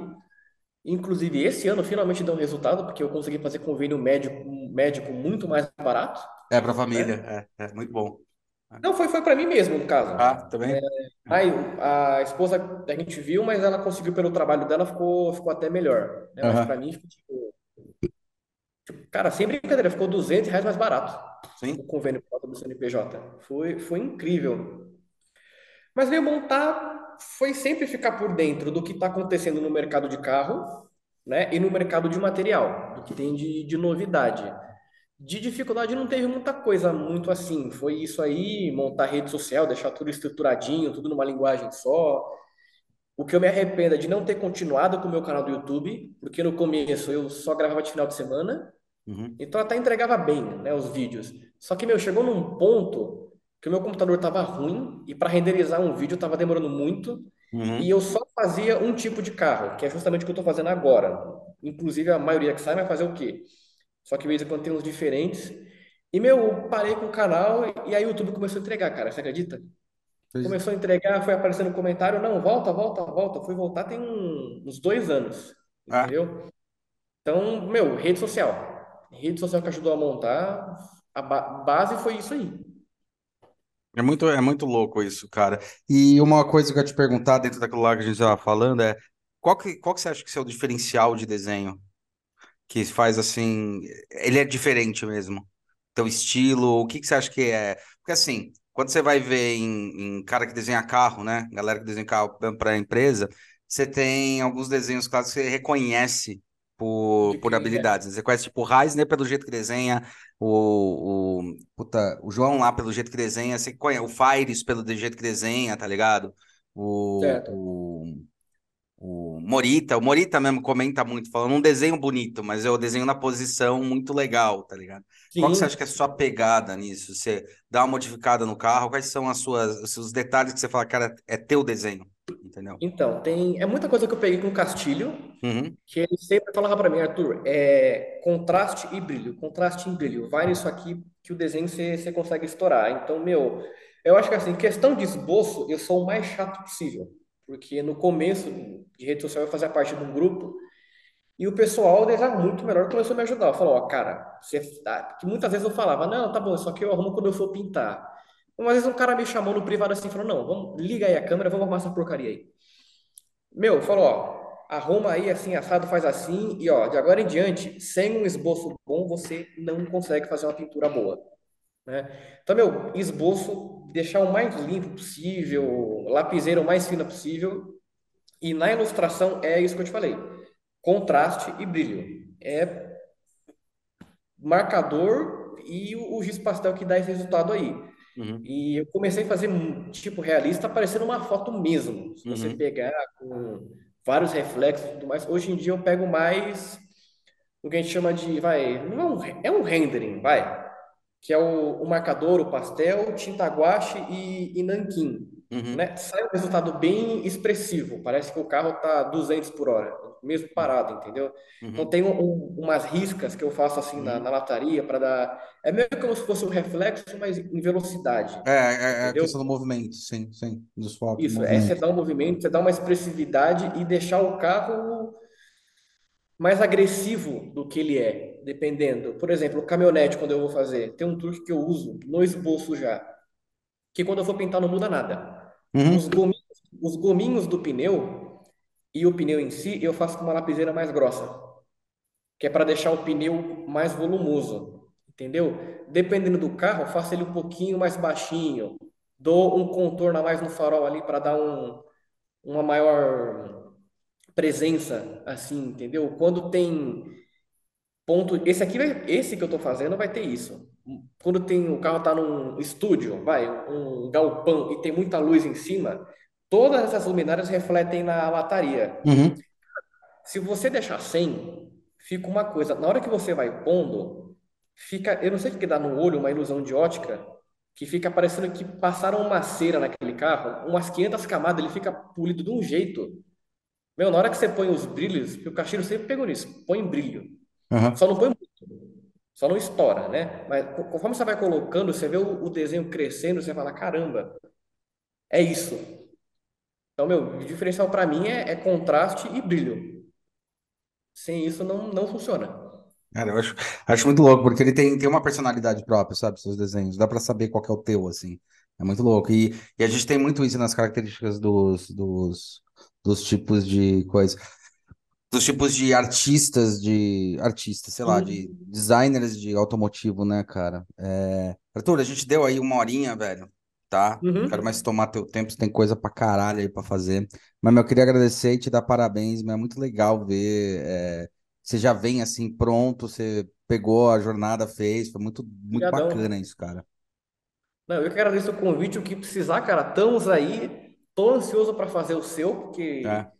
inclusive esse ano finalmente deu um resultado, porque eu consegui fazer convênio médico, médico muito mais barato, É para né? família, é, é muito bom. Não, foi, foi para mim mesmo, no caso. Ah, também? Aí, a esposa a gente viu, mas ela conseguiu pelo trabalho dela, ficou, ficou até melhor, né? Mas para mim, ficou, tipo, cara, sem brincadeira, ficou 200 reais mais barato o Sim. convênio por conta do CNPJ. Foi, foi incrível. Mas veio montar, foi sempre ficar por dentro do que está acontecendo no mercado de carro, né? E no mercado de material, do que tem de, de novidade. De dificuldade não teve muita coisa muito assim. Foi isso aí, montar rede social, deixar tudo estruturadinho, tudo numa linguagem só. O que eu me arrependo é de não ter continuado com o meu canal do YouTube, porque no começo eu só gravava de final de semana, Uhum. então até entregava bem, né, os vídeos. Só que, meu, chegou num ponto que o meu computador estava ruim e para renderizar um vídeo estava demorando muito e Uhum. eu só fazia um tipo de carro, que é justamente o que eu estou fazendo agora. Inclusive, a maioria que sai vai fazer o quê? Só que de vez em quando tem uns diferentes. E, meu, eu parei com o canal e aí o YouTube começou a entregar, cara. Você acredita? Pois- Começou a entregar, foi aparecendo comentário, não, volta, volta, volta. Fui voltar tem um- uns dois anos, Ah, entendeu? Então, meu, rede social. Rede social que ajudou a montar, a ba- base foi isso aí. é muito, é muito louco isso, cara. E uma coisa que eu ia te perguntar dentro daquilo lá que a gente estava falando é qual que, qual que você acha que é o diferencial de desenho que faz assim, ele é diferente mesmo? Teu estilo, o que que você acha que é? Porque assim, quando você vai ver em, em cara que desenha carro, né? Galera que desenha carro para a empresa, você tem alguns desenhos clássicos que você reconhece por, por é. habilidades. Você conhece tipo o Reisner pelo jeito que desenha, o, o, puta, o João lá pelo jeito que desenha, você conhece o Faires pelo jeito que desenha, tá ligado? O, Certo. o o Morita, o Morita mesmo comenta muito, falando um desenho bonito, mas eu desenho na posição muito legal, tá ligado? Qual que você acha que é a Sim. sua pegada nisso? Você dá uma modificada no carro, quais são as suas, os seus detalhes que você fala, cara, é teu desenho, entendeu? Então, tem, é muita coisa que eu peguei com o Castilho, Uhum, que ele sempre falava para mim, Arthur, é contraste e brilho, contraste e brilho. Vai nisso aqui que o desenho você, você consegue estourar. Então, meu, eu acho que assim, questão de esboço, eu sou o mais chato possível. Porque no começo de rede social eu fazia parte de um grupo e o pessoal desenhava muito melhor começou a me ajudar. Falou, ó, cara, você, tá- que muitas vezes eu falava, não, tá bom, isso aqui eu arrumo quando eu for pintar. Uma vez um cara me chamou no privado assim, falou, não, vamos, liga aí a câmera, vamos arrumar essa porcaria aí. Meu, falou, ó, arruma aí assim, assado faz assim, e ó, de agora em diante, sem um esboço bom, você não consegue fazer uma pintura boa, né? Então, meu, esboço, deixar o mais limpo possível, lapiseira o mais fina possível, e na ilustração é isso que eu te falei, contraste e brilho. É marcador e o, o giz pastel que dá esse resultado aí. uhum, E eu comecei a fazer tipo realista, parecendo uma foto mesmo. Se você uhum, pegar com vários reflexos e tudo mais. Hoje em dia eu pego mais o que a gente chama de, vai, não é um, é um rendering, vai, que é o, o marcador, o pastel, tinta guache e, e nanquim, uhum, né? Sai um resultado bem expressivo. Parece que o carro tá 200 por hora, mesmo parado, entendeu? Então uhum, tem um- um- umas riscas que eu faço assim na, uhum. na lataria para dar, é meio como se fosse um reflexo, mas em velocidade. É, é é a questão do movimento, sim, sim, dos do Isso, é você dar um movimento, você dar uma expressividade e deixar o carro mais agressivo do que ele é, dependendo. Por exemplo, caminhonete, quando eu vou fazer, tem um truque que eu uso no esboço já, que quando eu for pintar não muda nada. Uhum, Os gominhos, os gominhos do pneu e o pneu em si, eu faço com uma lapiseira mais grossa, que é para deixar o pneu mais volumoso, entendeu? Dependendo do carro, eu faço ele um pouquinho mais baixinho, dou um contorno a mais no farol ali para dar um, uma maior presença, assim, entendeu? Quando tem ponto, esse aqui, vai- esse que eu tô fazendo vai ter isso. quando tem o carro tá num estúdio, vai, um galpão e tem muita luz em cima, todas essas luminárias refletem na lataria. Uhum. Se você deixar sem, fica uma coisa. Na hora que você vai pondo, fica, eu não sei o que dá no olho, uma ilusão de ótica, que fica parecendo que passaram uma cera naquele carro, umas 500 camadas, ele fica polido de um jeito. Meu, na hora que você põe os brilhos, o Caxiro sempre pegou nisso, põe brilho. Uhum. Só não põe muito. Só não estoura, né? Mas co- conforme você vai colocando, você vê o, o desenho crescendo, você fala, caramba, é isso. Então, meu, o diferencial para mim é, é contraste e brilho. Sem isso não, não funciona. Cara, eu acho, acho muito louco, porque ele tem, tem uma personalidade própria, sabe, seus desenhos. Dá pra saber qual que é o teu, assim. É muito louco. E, e a gente tem muito isso nas características dos, dos, dos tipos de coisa. Dos tipos de artistas, de artistas, sei lá, de Uhum. designers de automotivo, né, cara? É... Arthur, a gente deu aí uma horinha, velho, tá? Não quero Uhum. mais tomar teu tempo, você tem coisa pra caralho aí pra fazer. Mas, meu, eu queria agradecer e te dar parabéns, mas é muito legal ver. é, Você já vem assim pronto, você pegou a jornada, fez, foi muito, muito bacana isso, cara. Não, eu que agradeço o convite, o que precisar, cara, estamos aí. Tô ansioso para fazer o seu, porque É,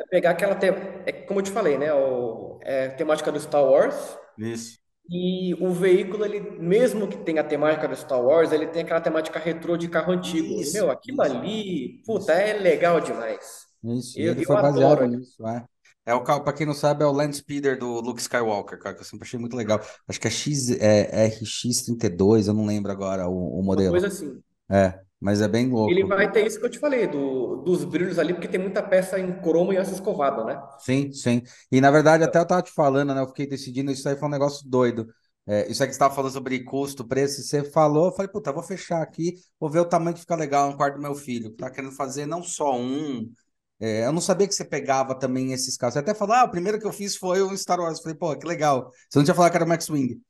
é pegar aquela, te... é como eu te falei, né, o... é temática do Star Wars, isso, e o veículo, ele, mesmo que tenha a temática do Star Wars, ele tem aquela temática retrô de carro antigo. Isso, meu, aquilo isso, ali, isso. puta, é legal demais. Isso, Eu, ele foi baseado nisso, é. É o carro, pra quem não sabe, é o Land Speeder do Luke Skywalker, cara, que eu sempre achei muito legal. Acho que é X, é, RX-32, eu não lembro agora o, o Uma modelo. coisa assim. É, mas é bem Ele louco. vai ter isso que eu te falei, do, dos brilhos ali, porque tem muita peça em cromo e aço escovado, né? Sim, sim. E na verdade, até eu tava te falando, né? Eu fiquei decidindo, isso aí foi um negócio doido. É, isso aí que você tava falando sobre custo, preço, você falou, eu falei, puta, eu vou fechar aqui, vou ver o tamanho que fica legal no quarto do meu filho. Tá querendo fazer não só um. é, eu não sabia que você pegava também esses carros. Você até falou, ah, o primeiro que eu fiz foi o Star Wars. Eu falei, pô, que legal. Você não tinha falado que era o Max Wing.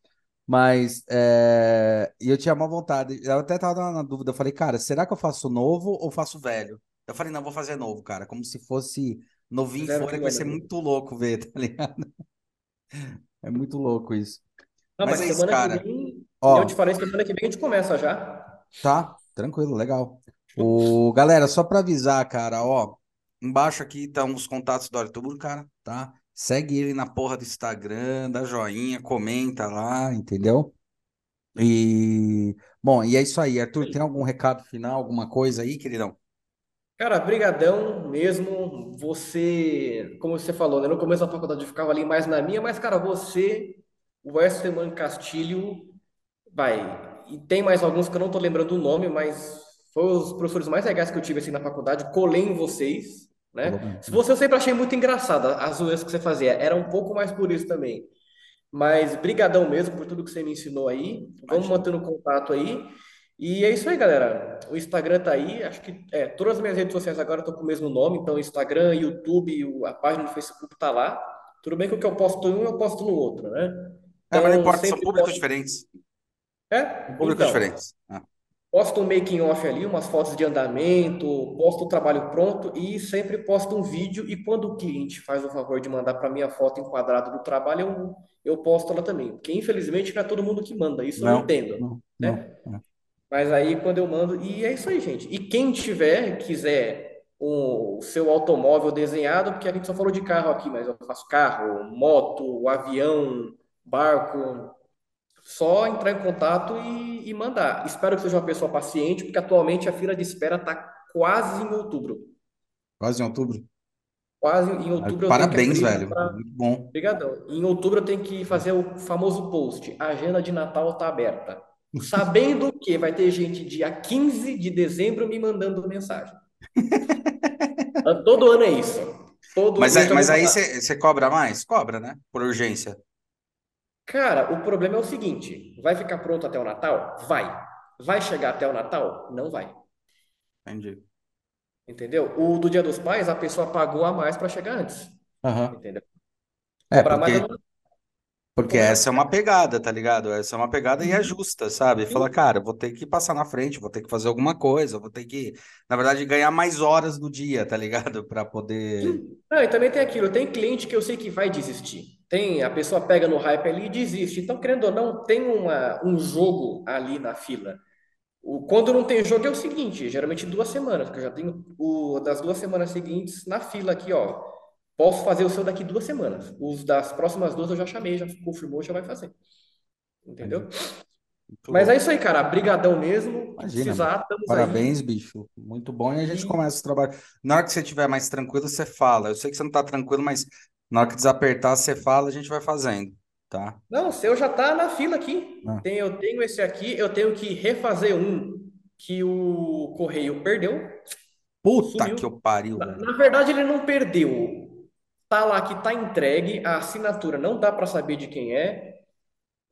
Mas, é, e eu tinha uma vontade. Eu até tava na dúvida. Eu falei, cara, será que eu faço novo ou faço velho? Eu falei, não, vou fazer novo, cara. Como se fosse novinho Zero fora, que vai ser muito louco ver, [LAUGHS] tá ligado? É muito louco isso. Não, Mas mas é isso, semana que cara. vem, eu te Ó, falei, semana que vem a gente começa já. tá, tranquilo, legal. O, galera, só pra avisar, cara, ó, embaixo aqui estão os contatos do Arthur, cara, tá? Segue ele na porra do Instagram, dá joinha, comenta lá, entendeu? E, bom, e é isso aí. Arthur, tem algum recado final, alguma coisa aí, queridão? Cara, brigadão mesmo. Você, como você falou, né? No começo da faculdade eu ficava ali mais na minha, mas, cara, você, o Westerman Castilho, vai. E tem mais alguns que eu não tô lembrando o nome, mas foram os professores mais legais que eu tive assim na faculdade. Colei em vocês, né? Se você eu sempre achei muito engraçada as zoeiras que você fazia. Era um pouco mais por isso também. Mas brigadão mesmo por tudo que você me ensinou aí. Vamos Imagina. mantendo contato aí. E é isso aí, galera. O Instagram tá aí. Acho que é, todas as minhas redes sociais agora estão com o mesmo nome. Então, Instagram, YouTube, a página do Facebook tá lá. Tudo bem que o que eu posto em um, eu posto no outro, né? É, mas não Então, importa, são públicos posto. diferentes. É? Públicos Então, diferentes. Ah, posto um making off ali, umas fotos de andamento, posto o trabalho pronto e sempre posto um vídeo. E quando o cliente faz o favor de mandar para mim a foto enquadrada do trabalho, eu, eu posto ela também. Porque infelizmente não é todo mundo que manda. Isso eu não, entendo, não, né? não. Mas aí quando eu mando, e é isso aí, gente. E quem tiver, quiser o seu automóvel desenhado, porque a gente só falou de carro aqui, mas eu faço carro, moto, avião, barco, só entrar em contato e, e mandar. Espero que seja uma pessoa paciente, porque atualmente a fila de espera está quase em outubro. Quase em outubro. Quase em outubro eu tenho que Parabéns, velho. para. Muito bom. Obrigadão. Em outubro eu tenho que fazer o famoso post. A agenda de Natal está aberta. [LAUGHS] Sabendo que vai ter gente dia 15 de dezembro me mandando mensagem. [LAUGHS] Todo ano é isso. Todo Mas, aí- mas aí você cobra mais? Cobra, né? Por urgência. Cara, o problema é o seguinte: vai ficar pronto até o Natal? Vai. Vai chegar até o Natal? Não vai. Entendi. Entendeu? O do Dia dos Pais, a pessoa pagou a mais para chegar antes. Aham. Entendeu? É, mais eu porque, vou porque essa é uma pegada, tá ligado? Essa é uma pegada e é Uhum. justa, sabe? Fala, cara, vou ter que passar na frente, vou ter que fazer alguma coisa, vou ter que, na verdade, ganhar mais horas no dia, tá ligado? [LAUGHS] Pra poder. Não, e também tem aquilo, tem cliente que eu sei que vai desistir. Tem, a pessoa pega no hype ali e desiste. Então, querendo ou não, tem uma, um jogo ali na fila. O, quando não tem jogo é o seguinte, geralmente duas semanas, que eu já tenho o das duas semanas seguintes na fila aqui, ó. Posso fazer o seu daqui duas semanas. Os das próximas duas eu já chamei, já confirmou, já vai fazer. Entendeu? Muito Mas bom. é isso aí, cara. Brigadão mesmo. Imagina, precisar, Parabéns, aí. bicho. Muito bom. E a gente E começa o trabalho. Na hora que você estiver mais tranquilo, você fala. Eu sei que você não está tranquilo, mas na hora que desapertar, você fala, a gente vai fazendo, tá? não, o seu já tá na fila aqui. Ah, Tem, eu tenho esse aqui, eu tenho que refazer um que o correio perdeu, Puta que sumiu. eu pariu, Na, na verdade, ele não perdeu. Tá lá que tá entregue, a assinatura não dá para saber de quem é,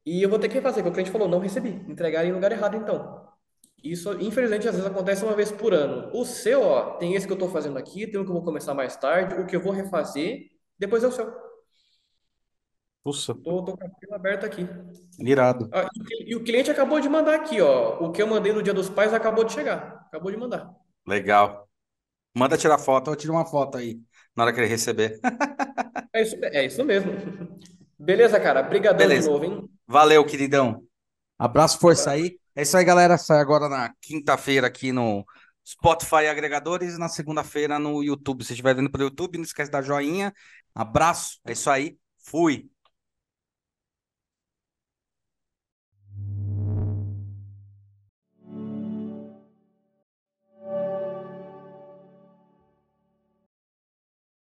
e eu vou ter que refazer, porque o cliente falou, não recebi, entregaram em lugar errado então. Isso, infelizmente, às vezes acontece uma vez por ano. O seu, ó, tem esse que eu tô fazendo aqui, tem um que eu vou começar mais tarde, o que eu vou refazer, depois é o seu. Puxa, Tô, tô com a fila aberta aqui. irado. Ah, e, e o cliente acabou de mandar aqui, ó. O que eu mandei no Dia dos Pais acabou de chegar. Acabou de mandar. Legal. Manda tirar foto, eu tiro uma foto aí na hora que ele receber. [LAUGHS] É isso, é isso mesmo. Beleza, cara. Brigadão de Beleza. novo, hein? Valeu, queridão. Abraço, força Abraço. aí. É isso aí, galera. Sai agora na quinta-feira aqui no Spotify agregadores na segunda-feira no YouTube. Se estiver vendo pelo YouTube, não esquece dar joinha. Abraço. É isso aí. Fui.